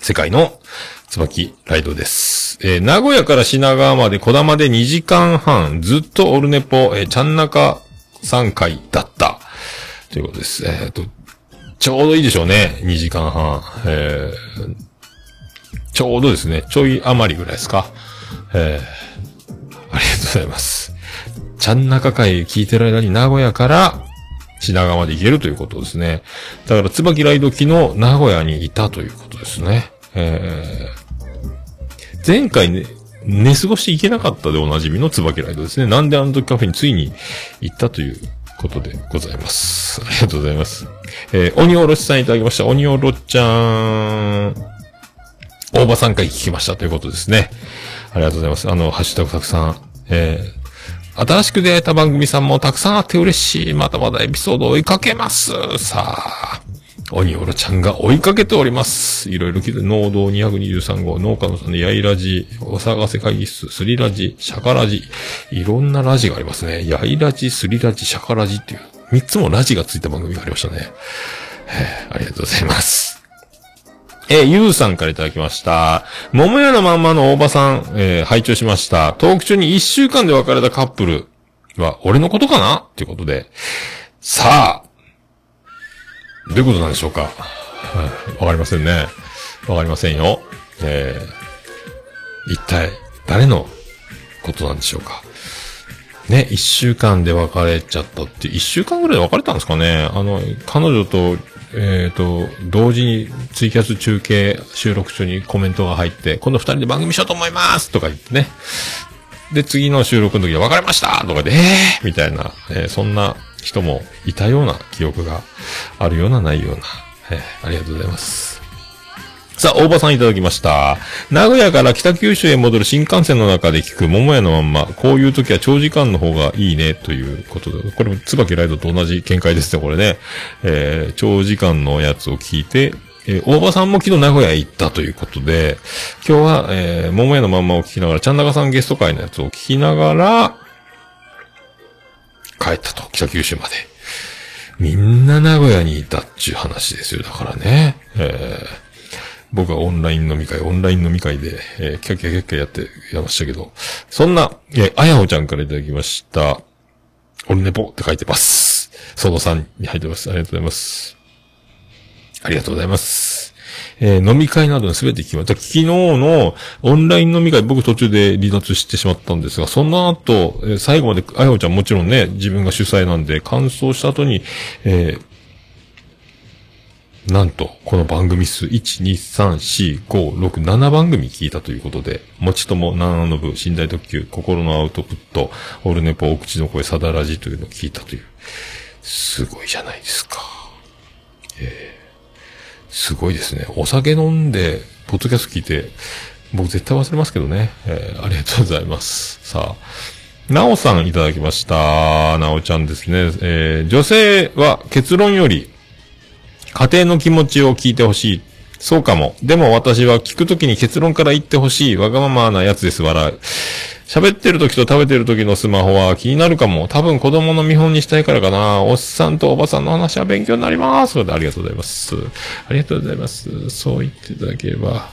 世界の椿ライドです。えー、名古屋から品川まで小玉で2時間半、ずっとオルネポ、えー、ちゃん中3回だった。ということです。えっ、と、ちょうどいいでしょうね。2時間半。えー、ちょうどですね。ちょい余りぐらいですか。えー、ありがとうございます。ちゃん中会聞いてる間に名古屋から品川まで行けるということですね。だから、椿ライド機の名古屋にいたということですね。えー、前回ね、寝過ごして行けなかったでおなじみの椿ライドですね。なんであの時カフェについに行ったということでございます。ありがとうございます。えー、鬼おろしさんいただきました。鬼おろちゃん、大場さん回聞きましたということですね。ありがとうございます。あの、ハッシュタグたくさん、えー、新しく出会えた番組さんもたくさんあって嬉しい。まだまだエピソード追いかけます。さあ、鬼おろちゃんが追いかけております。いろいろ聞いて、農道223号、農家のさんのやいラジ、お探せ会議室、スリラジ、シャカラジ、いろんなラジがありますね。やいラジ、スリラジ、シャカラジっていう、三つもラジがついた番組がありましたね。ありがとうございます。えー、ゆうさんからいただきました。桃屋のまんまの大場さん、えー、拝聴しました。トーク中に一週間で別れたカップルは、俺のことかな？っていうことで。さあ、どういうことなんでしょうか？わ、かりませんね。わかりませんよ。えー、一体、誰のことなんでしょうか？ね、一週間で別れちゃったって、一週間ぐらいで別れたんですかね？あの、彼女と、えっ、ー、と、同時にツイキャス中継収録中にコメントが入って、今度二人で番組しようと思いますとか言ってね。で、次の収録の時は別れましたとかで、えーみたいな、えー、そんな人もいたような記憶があるようなないような、えー、ありがとうございます。さあ、大場さんいただきました。名古屋から北九州へ戻る新幹線の中で聞く桃屋のまんま、こういう時は長時間の方がいいね、ということで、これも椿ライドと同じ見解ですね、これね。えー、長時間のやつを聞いて、えー大場さんも昨日名古屋へ行ったということで、今日は、えー、桃屋のまんまを聞きながら、ちゃんなかさんゲスト会のやつを聞きながら、帰ったと、北九州まで。みんな名古屋にいたっていう話ですよ。だからね。えー僕はオンライン飲み会、オンライン飲み会で、えーキャッキャキャッキャやって、やましたけど、そんな、えーあやほちゃんからいただきました。オルネポって書いてます。その3に入ってます。ありがとうございます。ありがとうございます。えー飲み会などの全て聞きました。昨日のオンライン飲み会、僕途中で離脱してしまったんですが、その後、えー最後まで、あやほちゃんもちろんね、自分が主催なんで、完走した後に、えーなんと、この番組数、1、2、3、4、5、6、7番組聞いたということで、もちとも、七の部、寝台特急、心のアウトプット、オルネポ、お口の声、サダラジというのを聞いたという。すごいじゃないですか。えー、すごいですね。お酒飲んで、ポッドキャスト聞いて、僕絶対忘れますけどね。えー、ありがとうございます。さあ、なおさんいただきました。なおちゃんですね。えー、女性は結論より、家庭の気持ちを聞いてほしい。そうかも。でも私は聞くときに結論から言ってほしい。わがままなやつです。笑う。喋ってる時と食べてる時のスマホは気になるかも。多分子供の見本にしたいからかな。おっさんとおばさんの話は勉強になります。それでありがとうございます。ありがとうございます。そう言っていただければ。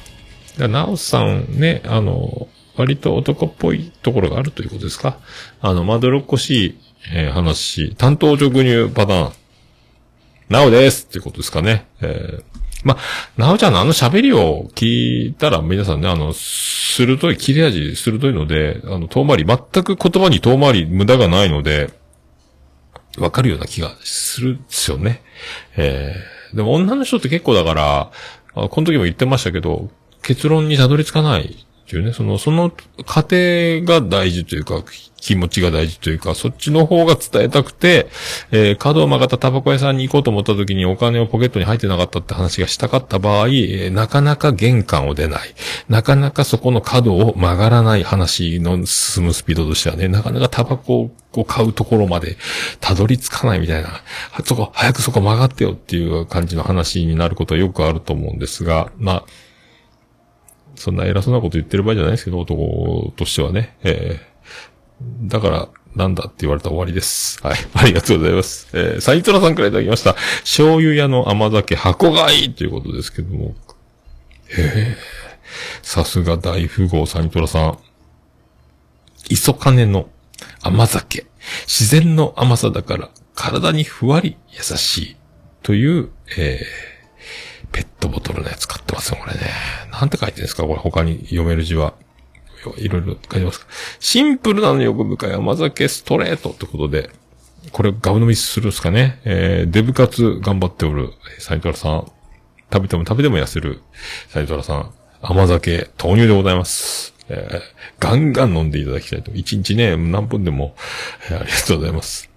なおさんね、あの、割と男っぽいところがあるということですか？あの、まどろっこしい、えー話、担当直入パターン。なおですっていうことですかね。えー、ま、なおちゃんのあの喋りを聞いたら皆さんね、あの、鋭い、切れ味鋭いので、あの、遠回り、全く言葉に遠回り無駄がないので、わかるような気がするんすよね。えー、でも女の人って結構だから、この時も言ってましたけど、結論にたどり着かないっていうね、その、その過程が大事というか、気持ちが大事というか、そっちの方が伝えたくて、えー、角を曲がったタバコ屋さんに行こうと思った時にお金をポケットに入ってなかったって話がしたかった場合、えーなかなか玄関を出ない。なかなかそこの角を曲がらない話の進むスピードとしてはね、なかなかタバコを買うところまでたどり着かないみたいな、そこ、早くそこ曲がってよっていう感じの話になることはよくあると思うんですが、まあ、そんな偉そうなこと言ってる場合じゃないですけど、男としてはね。えーだから、なんだって言われたら終わりです。はい。ありがとうございます。えー、サイトラさんからいただきました。醤油屋の甘酒箱買いということですけども。へえ。さすが大富豪サイトラさん。磯金の甘酒。自然の甘さだから、体にふわり優しい。という、えー、ペットボトルのやつ買ってますよ、これね。なんて書いてるんですかこれ他に読める字は。いろいろ書いてますかシンプルなのに欲深い甘酒ストレートってことで、これガブ飲みするんですかね。えー、デブ活頑張っておる、サイトラさん。食べても食べても痩せる、サイトラさん。甘酒、豆乳でございます。えー、ガンガン飲んでいただきたいと。一日ね、何分でも、えーありがとうございます。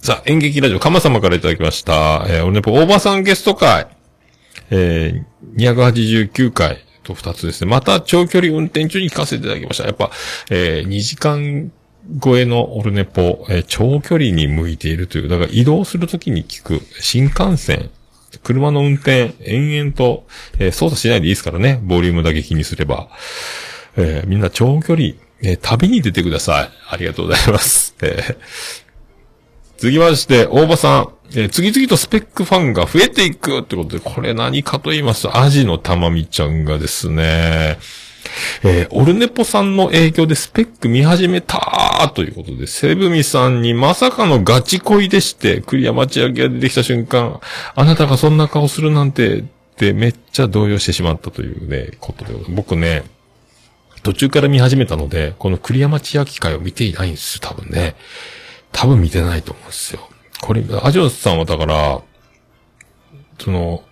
さあ、演劇ラジオ、かま様からいただきました。えー、俺ね、大場さんゲスト会。えー、289回と2つですね。また長距離運転中に聞かせていただきました。やっぱ、えー、2時間超えのオルネポ、えー長距離に向いているという、だから移動するときに聞く新幹線、車の運転、延々と、えー操作しないでいいですからね。ボリュームだけ気にすれば。えーみんな長距離、えー旅に出てください。ありがとうございます。えー続きまして、大場さん。えー次々とスペックファンが増えていくってことで、これ何かと言いますと、アジのたまみちゃんがですね、えーオルネポさんの影響でスペック見始めたということで、セブミさんにまさかのガチ恋でして、クリア町明が出てきた瞬間、あなたがそんな顔するなんて、ってめっちゃ動揺してしまったというね、ことで、僕ね、途中から見始めたので、この栗山千明会を見ていないんですよ、多分ね。多分見てないと思うんですよ。これ、アジョスさんはだから、その、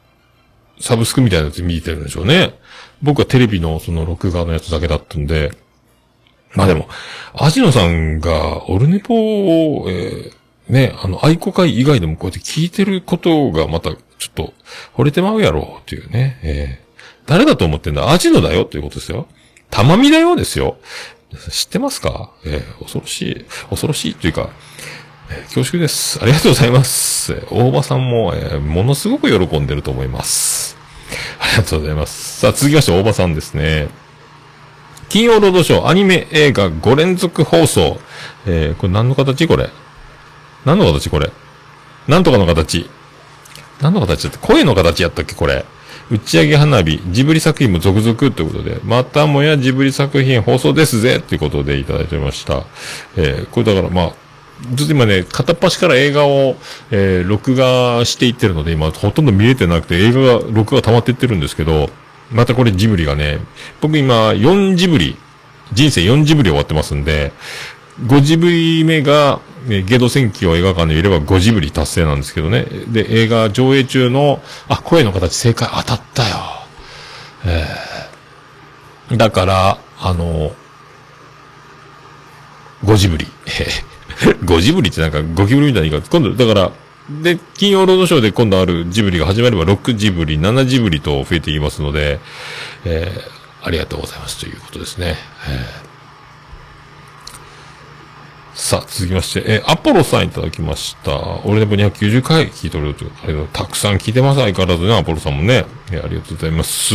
サブスクみたいなやつ見てるんでしょうね。僕はテレビのその録画のやつだけだったんで、まあでも、アジノさんがオルネポを、えーね、あの、愛好会以外でもこうやって聞いてることがまた、ちょっと、惚れてまうやろうっていうね、えー誰だと思ってんだ？アジノだよっていうことですよ。たまみだよですよ。知ってますか？えー恐ろしい、恐ろしいというか、えー恐縮です。ありがとうございます。えー大場さんも、えーものすごく喜んでると思います。ありがとうございます。さあ、続きまして、大場さんですね。金曜ロードショー、アニメ映画5連続放送。えー、これ何の形？これ何の形？これなんとかの形。何の形だって声の形やったっけ？これ。打ち上げ花火、ジブリ作品も続々ということで、またもやジブリ作品放送ですぜということでいただいておりました。えー、これだからまあ、ずっと今ね、片っ端から映画を、えー、録画していってるので、今ほとんど見れてなくて、映画が、録画溜まっていってるんですけど、またこれジブリがね、僕今4ジブリ、人生4ジブリ終わってますんで、5ジブリ目が、ね、ゲド戦記を映画館で見れば5ジブリ達成なんですけどね。で、映画上映中の、あ、声の形正解当たったよ。えー、だから、あの、5ジブリ。5ジブリってなんかゴキブリみたいな言い方。今度、だから、で、金曜ロードショーで今度あるジブリが始まれば6ジブリ、7ジブリと増えていきますので、えー、ありがとうございますということですね。えーさあ、続きまして、えアポロさんいただきました。俺でも290回聞いとるというありがとうたくさん聞いてます。相変わらずね、アポロさんもね。えありがとうございます。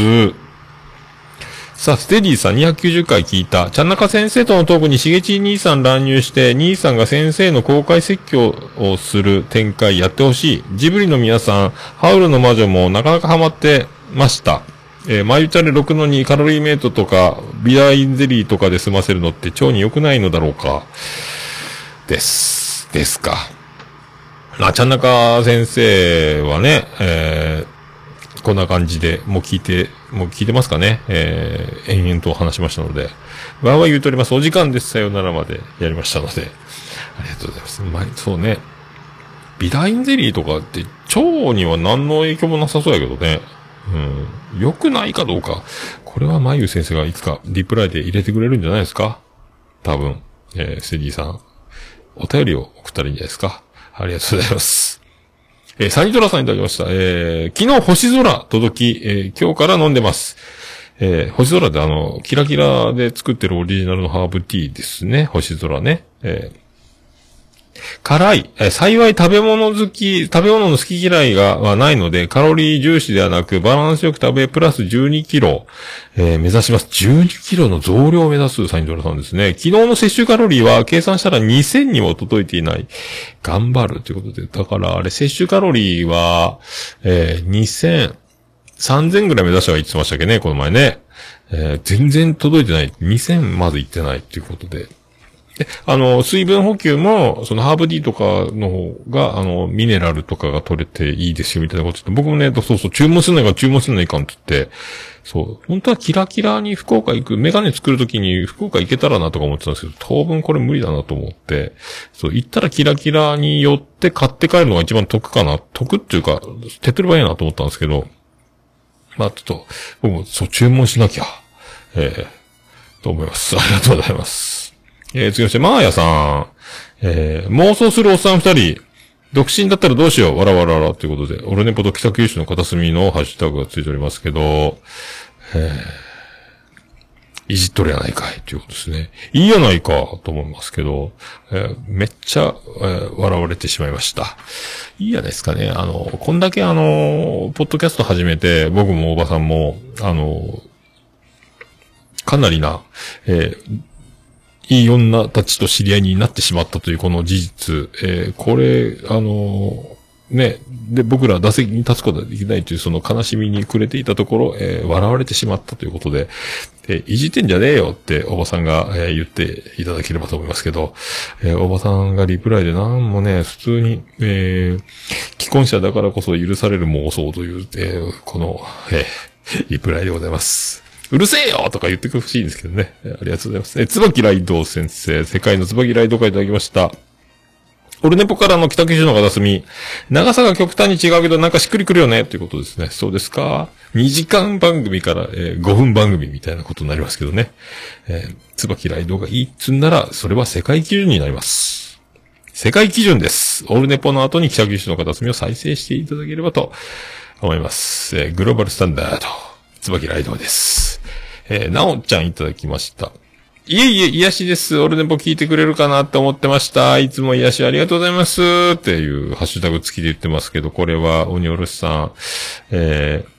さあ、ステディさん290回聞いた。ちゃんなか先生とのトークにしげち兄さん乱入して、兄さんが先生の公開説教をする展開やってほしい。ジブリの皆さん、ハウルの魔女もなかなかハマってました。えー、マユチャレ6の2カロリーメイトとか、ビアインゼリーとかで済ませるのって腸に良くないのだろうか。です。ですか。まあ、ちゃんなか先生はね、えー、こんな感じで、もう聞いて、もう聞いてますかねえー、延々と話しましたので、わーわー言うとおります。お時間です。さよならまでやりましたので、ありがとうございます。まあ、そうね。ビダインゼリーとかって、腸には何の影響もなさそうやけどね。うん。良くないかどうか。これはまゆ先生がいつかリプライで入れてくれるんじゃないですか多分。えー、セディさん。お便りを送ったらいいんじゃないですか。ありがとうございます。えーサニトラさんいただきました。えー昨日星空届き、えー今日から飲んでます。えー星空であの、キラキラで作ってるオリジナルのハーブティーですね。星空ね。えー辛い、え幸い食べ物好き、食べ物の好き嫌いが、はないので、カロリー重視ではなく、バランスよく食べ、プラス12キロ、えー目指します。12キロの増量を目指すサインドラさんですね。昨日の摂取カロリーは計算したら2000にも届いていない。頑張るということで。だから、あれ、摂取カロリーは、えー2000、3000ぐらい目指したが言ってましたっけね、この前ね。えー全然届いてない。2000まず行ってないっていうことで。で、あの、水分補給も、そのハーブティーとかの方が、あの、ミネラルとかが取れていいですよ、みたいなこと言って、僕もね、そうそう、注文するのが注文するのいかんって言って、そう、本当はキラキラに福岡行く、メガネ作るときに福岡行けたらなとか思ってたんですけど、当分これ無理だなと思って、そう、行ったらキラキラに寄って買って帰るのが一番得かな、得っていうか、手っ取り早いなと思ったんですけど、まあ、ちょっと、僕もそう、注文しなきゃ、えー、と思います。ありがとうございます。えー、次まして、マーヤさん。えー、妄想するおっさん二人。独身だったらどうしよう。わらわらわらということで、オルネポと北九州の片隅のハッシュタグがついておりますけど、えー、いじっとるやないかいということですね。いいやないかと思いますけど、えーめっちゃ、えー笑われてしまいました。いいやですかね。あの、こんだけあの、ポッドキャスト始めて、僕もおばさんも、あの、かなりな、えーいい女たちと知り合いになってしまったというこの事実、えーこれ、あのーね、で、僕ら打席に立つことができないというその悲しみに暮れていたところ、えー笑われてしまったということで、えいじってんじゃねえよっておばさんが、え言っていただければと思いますけど、えおばさんがリプライでなんもね、普通に、え既婚者だからこそ許される妄想という、えこの、えリプライでございます。うるせえよとか言ってほしいんですけどね。ありがとうございます。え、椿ライド先生、世界の椿ライド会いただきました。オルネポからの北九州の片隅。長さが極端に違うけどなんかしっくりくるよねっていうことですね。そうですか。2時間番組から、えー5分番組みたいなことになりますけどね。えー、椿ライドがいいっつんなら、それは世界基準になります。世界基準です。オルネポの後に北九州の片隅を再生していただければと思います。えーグローバルスタンダード。椿ライドです。えー、なおちゃんいただきました。いえいえ、癒しです。オルネポ聞いてくれるかなって思ってました。いつも癒しありがとうございます。っていうハッシュタグ付きで言ってますけど、これは鬼おろしさん、えー、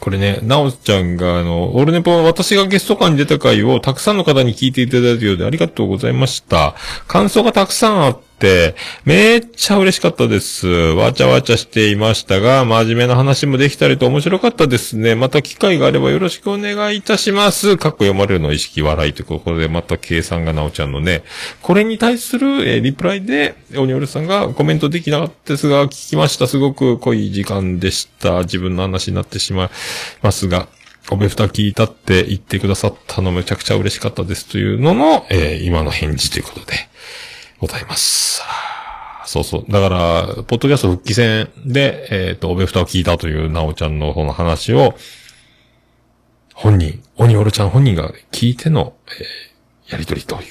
これね、なおちゃんが、あの、オルネポは私がゲスト会に出た回をたくさんの方に聞いていただいたようでありがとうございました。感想がたくさんあって、めっちゃ嬉しかったです。わちゃわちゃしていましたが、真面目な話もできたりと面白かったですね。また機会があればよろしくお願いいたします。かっこ読まれるの意識笑いということで、また計算がなおちゃんのね、これに対する、えーリプライで、オニオルさんがコメントできなかったですが、聞きました。すごく濃い時間でした。自分の話になってしまいますが、おべふた聞いたって言ってくださったのめちゃくちゃ嬉しかったですというのの、えー今の返事ということで、ございます。そうそう。だから、ポッドキャスト復帰戦で、えっ、と、おべふたを聞いたというなおちゃんの方の話を、本人、オニオルちゃん本人が聞いての、えーやりとりという。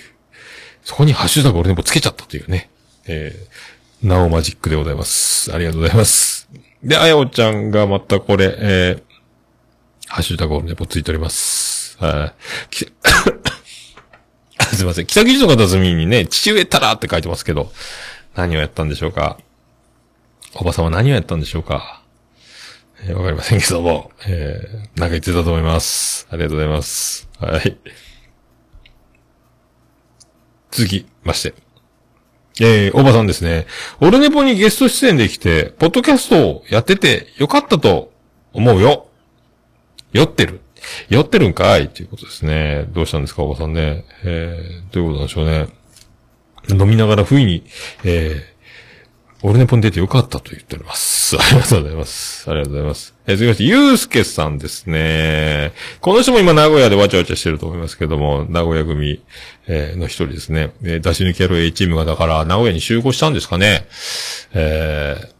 そこにハッシュタグ俺でもつけちゃったというね。えー、なおマジックでございます。ありがとうございます。で、あやおちゃんがまたこれ、えー、ハッシュタグ俺でもついております。はい。すいません。北九州の方済みにね、父上たらって書いてますけど、何をやったんでしょうか？おばさんは何をやったんでしょうか？えーわかりませんけども、えー、なんか言ってたと思います。ありがとうございます。はい。続きまして。えー、おばさんですね。オルネポにゲスト出演できて、ポッドキャストをやっててよかったと思うよ。酔ってる。酔ってるんかい？っていうことですね。どうしたんですか、おばさんね。えー、どういうことなんでしょうね。飲みながら不意に、えー、オルネポに出てよかったと言っております。ありがとうございます。ありがとうございます。えー、続きまして、ゆうすけさんですね。この人も今名古屋でわちゃわちゃしてると思いますけども、名古屋組、えーの一人ですね。えー、出し抜きやる A チームがだから名古屋に集合したんですかね。えー、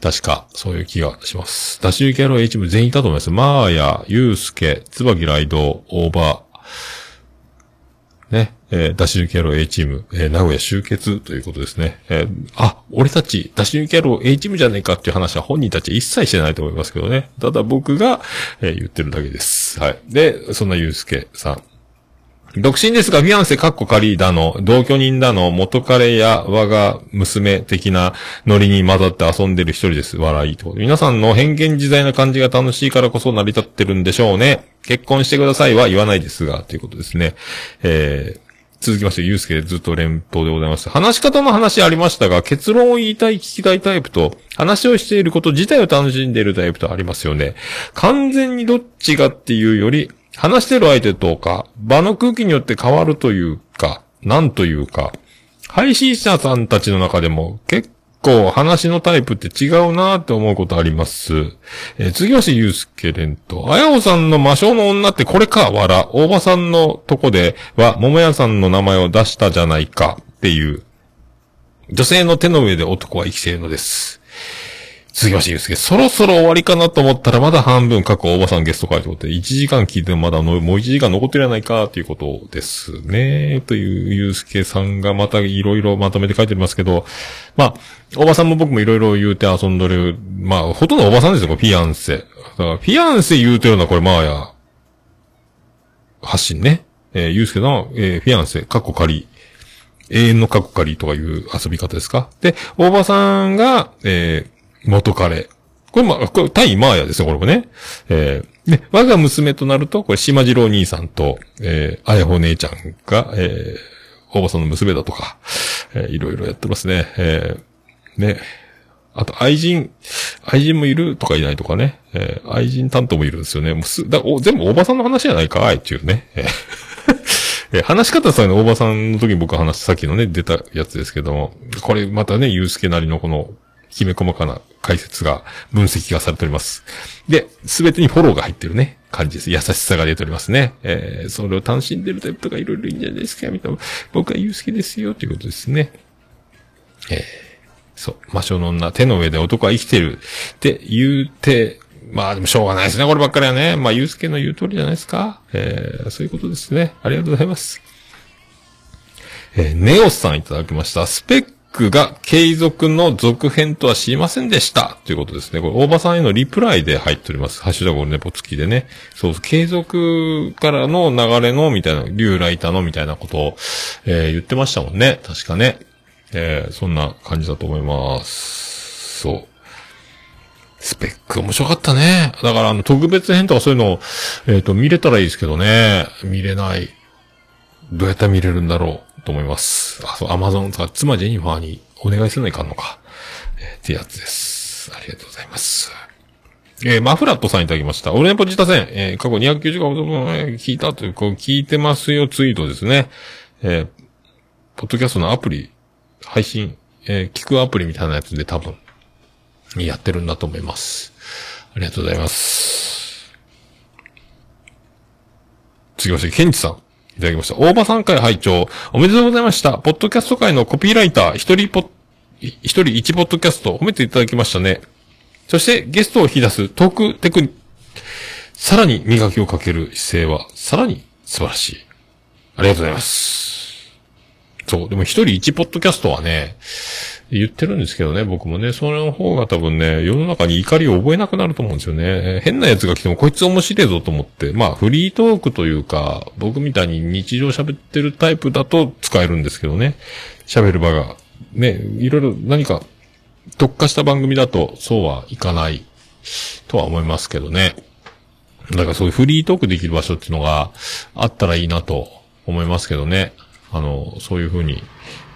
確か、そういう気がします。ダッシュキャロ A チーム全員いたと思います。マーヤ、ユースケ、ツバキライド、オーバー、ね、えーダッシュキャロ A チーム、えー名古屋集結ということですね。えーあ、俺たち、ダッシュキャロ A チームじゃねえかっていう話は本人たち一切してないと思いますけどね。ただ僕が、えー言ってるだけです。はい。で、そんなユースケさん。独身ですが、フィアンセ、カッコカリーだの、同居人だの、元彼や我が娘的なノリに混ざって遊んでる一人です。笑いと。皆さんの変幻自在な感じが楽しいからこそ成り立ってるんでしょうね。結婚してくださいは言わないですが、ということですね。えー、続きまして、ゆうすけずっと連邦でございます。話し方の話ありましたが、結論を言いたい、聞きたいタイプと、話をしていること自体を楽しんでいるタイプとありますよね。完全にどっちがっていうより、話してる相手とか、場の空気によって変わるというか、なんというか、配信者さんたちの中でも結構話のタイプって違うなーって思うことあります。えー次はしゆうすけれんと、あやおさんの魔性の女ってこれか、わら。大場さんのとこでは、桃屋さんの名前を出したじゃないかっていう、女性の手の上で男は生きているのです。続きまして、ゆうすけ。そろそろ終わりかなと思ったら、まだ半分、過去大場さんゲスト会ということで、1時間聞いてもまだのもう1時間残ってるやないか、ということですね。という、ゆうすけさんがまたいろいろまとめて書いてますけど、まあ、大場さんも僕もいろいろ言うて遊んどる、まあ、ほとんど大場さんですよ、フィアンセ。だから、フィアンセ言うてるのはこれ、まあや、発信ね。えー、ゆうすけの、えーフィアンセ、過去仮。永遠の過去仮とかいう遊び方ですか？で、大場さんが、えー元彼。これまあ、これ、対マーヤですよ、これもね。えーで、我が娘となると、これ、島次郎兄さんと、えー、あやほ姉ちゃんが、えー、大場さんの娘だとか、えーいろいろやってますね。えーね。あと、愛人、愛人もいるとかいないとかね。えー愛人担当もいるんですよね。もうす、だお全部大場さんの話じゃないかいっていうね。えー え話し方さえの大場さんの時に僕話したさっきのね、出たやつですけども、これまたね、ゆうすけなりのこの、きめ細かな解説が、分析がされております。で、すべてにフォローが入ってるね、感じです。優しさが出ておりますね。えーそれを楽しんでるタイプとかいろいろいいんじゃないですか、みたいな。僕はゆうすけですよ、ということですね。えーそう、魔性の女、手の上で男は生きてるって言うて、まあでもしょうがないですね、こればっかりはね。まあ、ゆうすけの言う通りじゃないですか。えーそういうことですね。ありがとうございます。えーネオスさんいただきました。スペックが継続の続編とは知りませんでした。ということですね。これ、大場さんへのリプライで入っております。ハッシュタグオルネポ付きでね。そう、継続からの流れの、みたいな、竜ライターの、みたいなことを、えー言ってましたもんね。確かね。えーそんな感じだと思います。そう。スペック面白かったね。だから、あの、特別編とかそういうのを、えっ、と、見れたらいいですけどね。見れない。どうやったら見れるんだろうと思います。あ、そう、アマゾンとか、妻ジェニファーにお願いするのいかんのか。えーってやつです。ありがとうございます。えーマフラットさんいただきました。オルネポ自他戦、えー過去290回ほど聞いたという、こう、聞いてますよツイートですね。えーポッドキャストのアプリ、配信、えー聞くアプリみたいなやつで多分、やってるんだと思います。ありがとうございます。次まして、ケンチさん。いただきました。大場さん会拝聴おめでとうございました。ポッドキャスト界のコピーライター、一人ポッ、一人一ポッドキャスト、褒めていただきましたね。そして、ゲストを引き出すトークテクニックさらに磨きをかける姿勢は、さらに素晴らしい。ありがとうございます。そう、でも一人一ポッドキャストはね、言ってるんですけどね、僕もね、それの方が多分ね、世の中に怒りを覚えなくなると思うんですよね。変な奴が来てもこいつ面白いぞと思って、まあフリートークというか、僕みたいに日常喋ってるタイプだと使えるんですけどね。喋る場が、ね、いろいろ何か特化した番組だとそうはいかないとは思いますけどね。だからそういうフリートークできる場所っていうのがあったらいいなと思いますけどね。あの、そういうふうに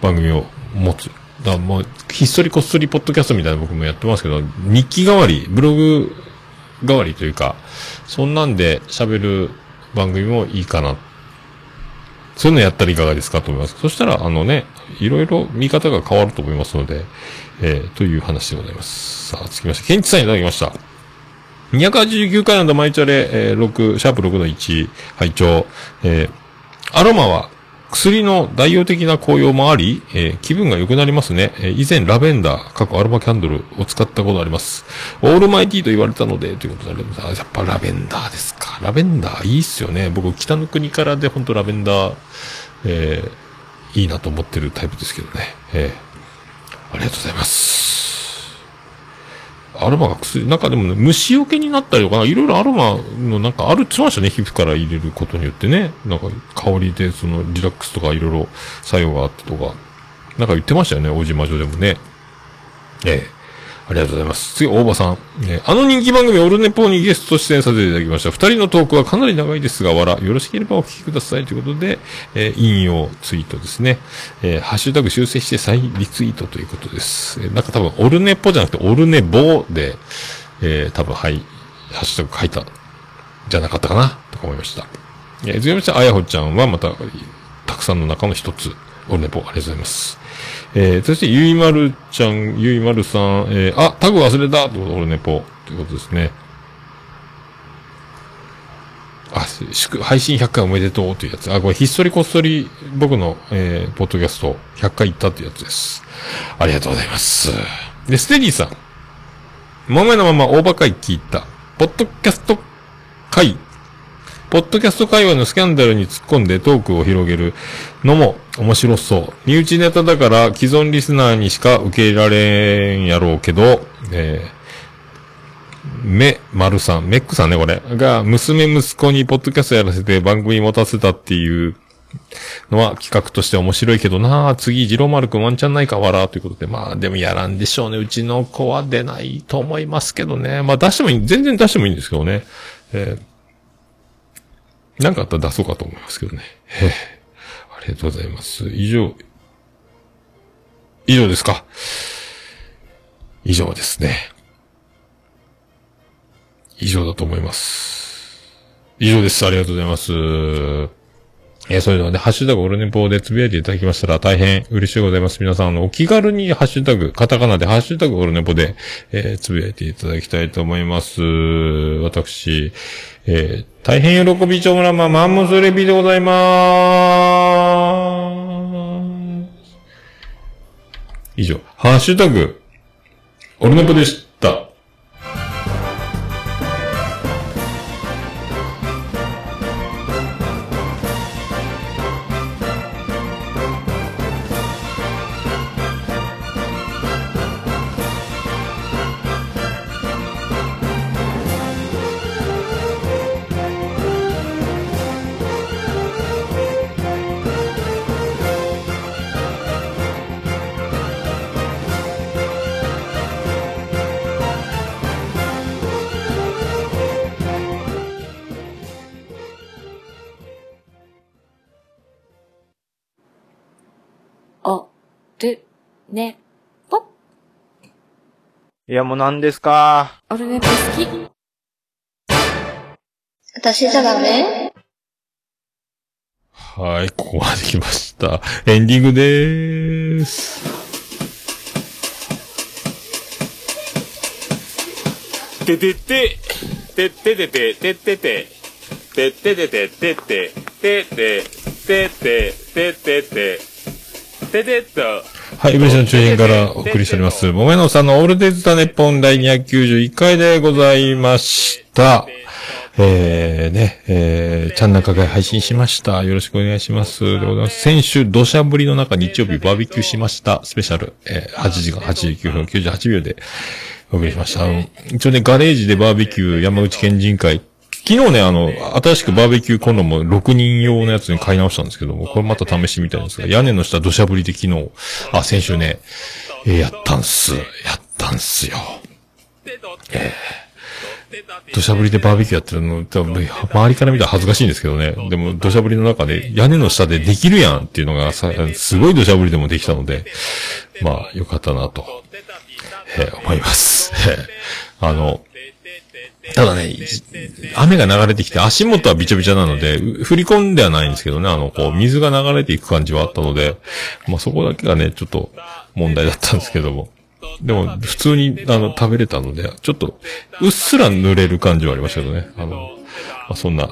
番組を持つ。だもう、ひっそりこっそりポッドキャストみたいな僕もやってますけど、日記代わり、ブログ代わりというか、そんなんで喋る番組もいいかな。そういうのやったらいかがですかと思います。そしたら、あのね、いろいろ見方が変わると思いますので、えー、という話でございます。さあ、続きまして、ケンチさんいただきました。289回なんだ、マイチャレ、えー、6、シャープ6の1、拝聴えー、アロマは、薬の代用的な効用もあり、えー気分が良くなりますね。えー以前ラベンダー、過去アロマキャンドルを使ったことあります。オールマイティと言われたので、ということであります。あやっぱラベンダーですか。ラベンダーいいっすよね。僕、北の国からで本当ラベンダー、えーいいなと思ってるタイプですけどね。えーありがとうございます。アロマが薬、なんかでもね、虫除けになったりとか、いろいろアロマのなんかあるって言ましたね、皮膚から入れることによってね。なんか香りでそのリラックスとかいろいろ作用があってとか、なんか言ってましたよね、大島女でもね。ええありがとうございます。次、大場さん。えーあの人気番組、オルネポーにゲスト出演させていただきました。二人のトークはかなり長いですが、わら、よろしければお聞きください。ということで、えー引用ツイートですね。えーハッシュタグ修正して再リツイートということです。えーなんか多分、オルネポじゃなくて、オルネボで、えー多分、はい、ハッシュタグ書いた、じゃなかったかな、とか思いました。えー、続きまして、あやほちゃんはまた、たくさんの中の一つ、オルネポ、ありがとうございます。えー、そして、ゆいまるちゃん、ゆいまるさん、えー、あ、タグ忘れたってこと、オルネポ、ということですね。あ、祝、配信100回おめでとうというやつ。あ、これひっそりこっそり僕の、えー、ポッドキャスト100回行ったってやつです。ありがとうございます。で、ステディさん。豆のまま大バカい聞いた。ポッドキャスト会。ポッドキャスト会話のスキャンダルに突っ込んでトークを広げるのも面白そう。身内ネタだから既存リスナーにしか受け入れられんやろうけど、えー、め、まるさん、メックさんね、これ。が、娘息子にポッドキャストやらせて番組持たせたっていうのは企画として面白いけどなあ次、ジローマルくんワンチャンないかわらということで、まあ、でもやらんでしょうね。うちの子は出ないと思いますけどね。まあ、出してもいい、全然出してもいいんですけどね。えーなんかあったら出そうかと思いますけどね。へえありがとうございます。以上、以上ですか。以上ですね。以上だと思います。以上です。ありがとうございます。えーそれではね、ハッシュタグオルネポでつぶやいていただきましたら大変嬉しいございます。皆さん、あの、お気軽にハッシュタグ、カタカナでハッシュタグオルネポで、えーつぶやいていただきたいと思います。私、えー大変喜び町村ママンモスレビでございまーす。以上、ハッシュタグ、オルネポでした。いや、もう何ですか？オルネポ好き。私じゃダメ？はい、ここまで来ました。エンディングでーす。ててて、てててて、ててて、てててて、てて、てて、てて、ててて、ててっと。はい、ブリシの中心からお送りしております。もめのさんのオールデイズ・ザ・ネッポン第291回でございました。えー、ね、えー、ちゃん中会配信しました。よろしくお願いします。でございます。先週、土砂降りの中日曜日バーベキューしました。スペシャル、えー、8時間89分98秒でお送りしました。一応ね、ガレージでバーベキュー山口県人会昨日ね、あの、新しくバーベキューコンロも6人用のやつに買い直したんですけども、これまた試してみたいんですが、屋根の下土砂降りで昨日、あ、先週ね、えーやったんす。やったんすよ。えー、土砂降りでバーベキューやってるの、多分周りから見たら恥ずかしいんですけどね。でも土砂降りの中で屋根の下でできるやんっていうのが、すごい土砂降りでもできたので、まあ、よかったなと、えー思います。あの、ただね、雨が流れてきて足元はびちゃびちゃなので、振り込んではないんですけどね、あの、こう、水が流れていく感じはあったので、まあそこだけがね、ちょっと問題だったんですけども。でも、普通に、あの、食べれたので、ちょっと、うっすら濡れる感じはありましたけどね。あの、まあそんな、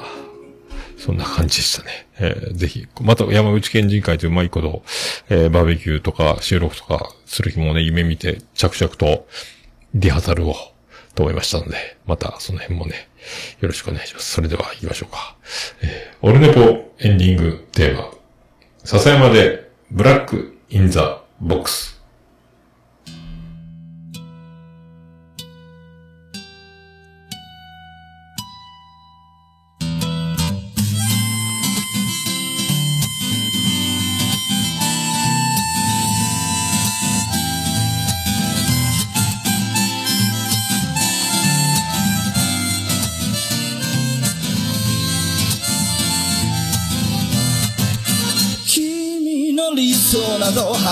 そんな感じでしたね。えーぜひ、また山口県人会といううまいこと、えーバーベキューとか収録とかする日もね、夢見て、着々とリハーサルを、と思いましたので、またその辺もね、よろしくお願いします。それでは行きましょうか。えーオルネポエンディングテーマ、笹山でブラックインザボックス。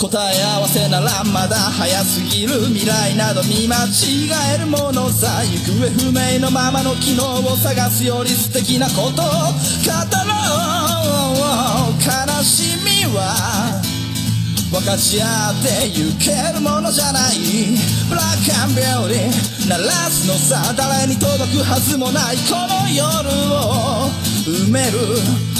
答え合わせならまだ早すぎる未来など見間違えるものさ行方不明のままの機能を探すより素敵なことを語ろう。悲しみは分かち合ってゆけるものじゃない。ブラックアンビュー。ティー鳴らすのさ誰に届くはずもないこの夜を埋める。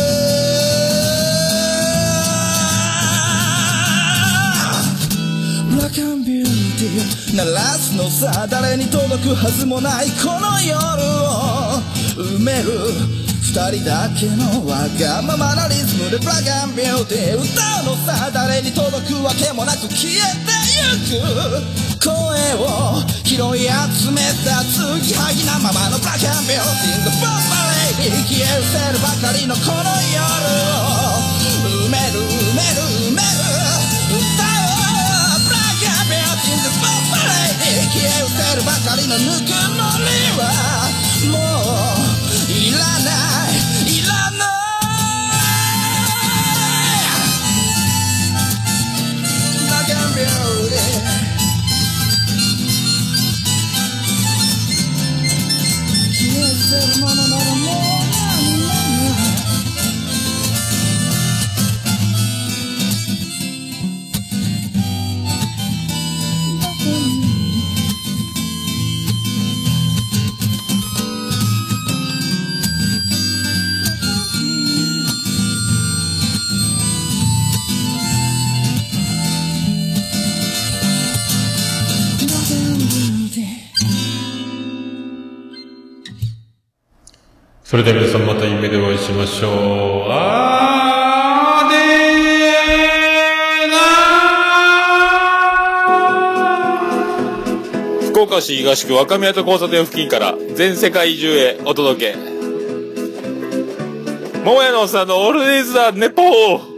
ブラックビューティー鳴らすのさ誰に届くはずもないこの夜を。埋める二人だけのわがままなリズムでブラックビューティー歌うのさ誰に届くわけもなく消えてゆく。声を拾い集めた継ぎはぎなままのブラックビューティーボンバレイに消え失せるばかりのこの夜を。埋める埋める。レイに消え失せるばかりのぬくもりはもういらないいらないブラックビューティー消え失せるものそれでは皆さんまた夢でお会いしましょう。あー福岡市東区若宮と交差点付近から全世界中へお届け。桃屋のおっさんのオールディーズ・ザ・ネポー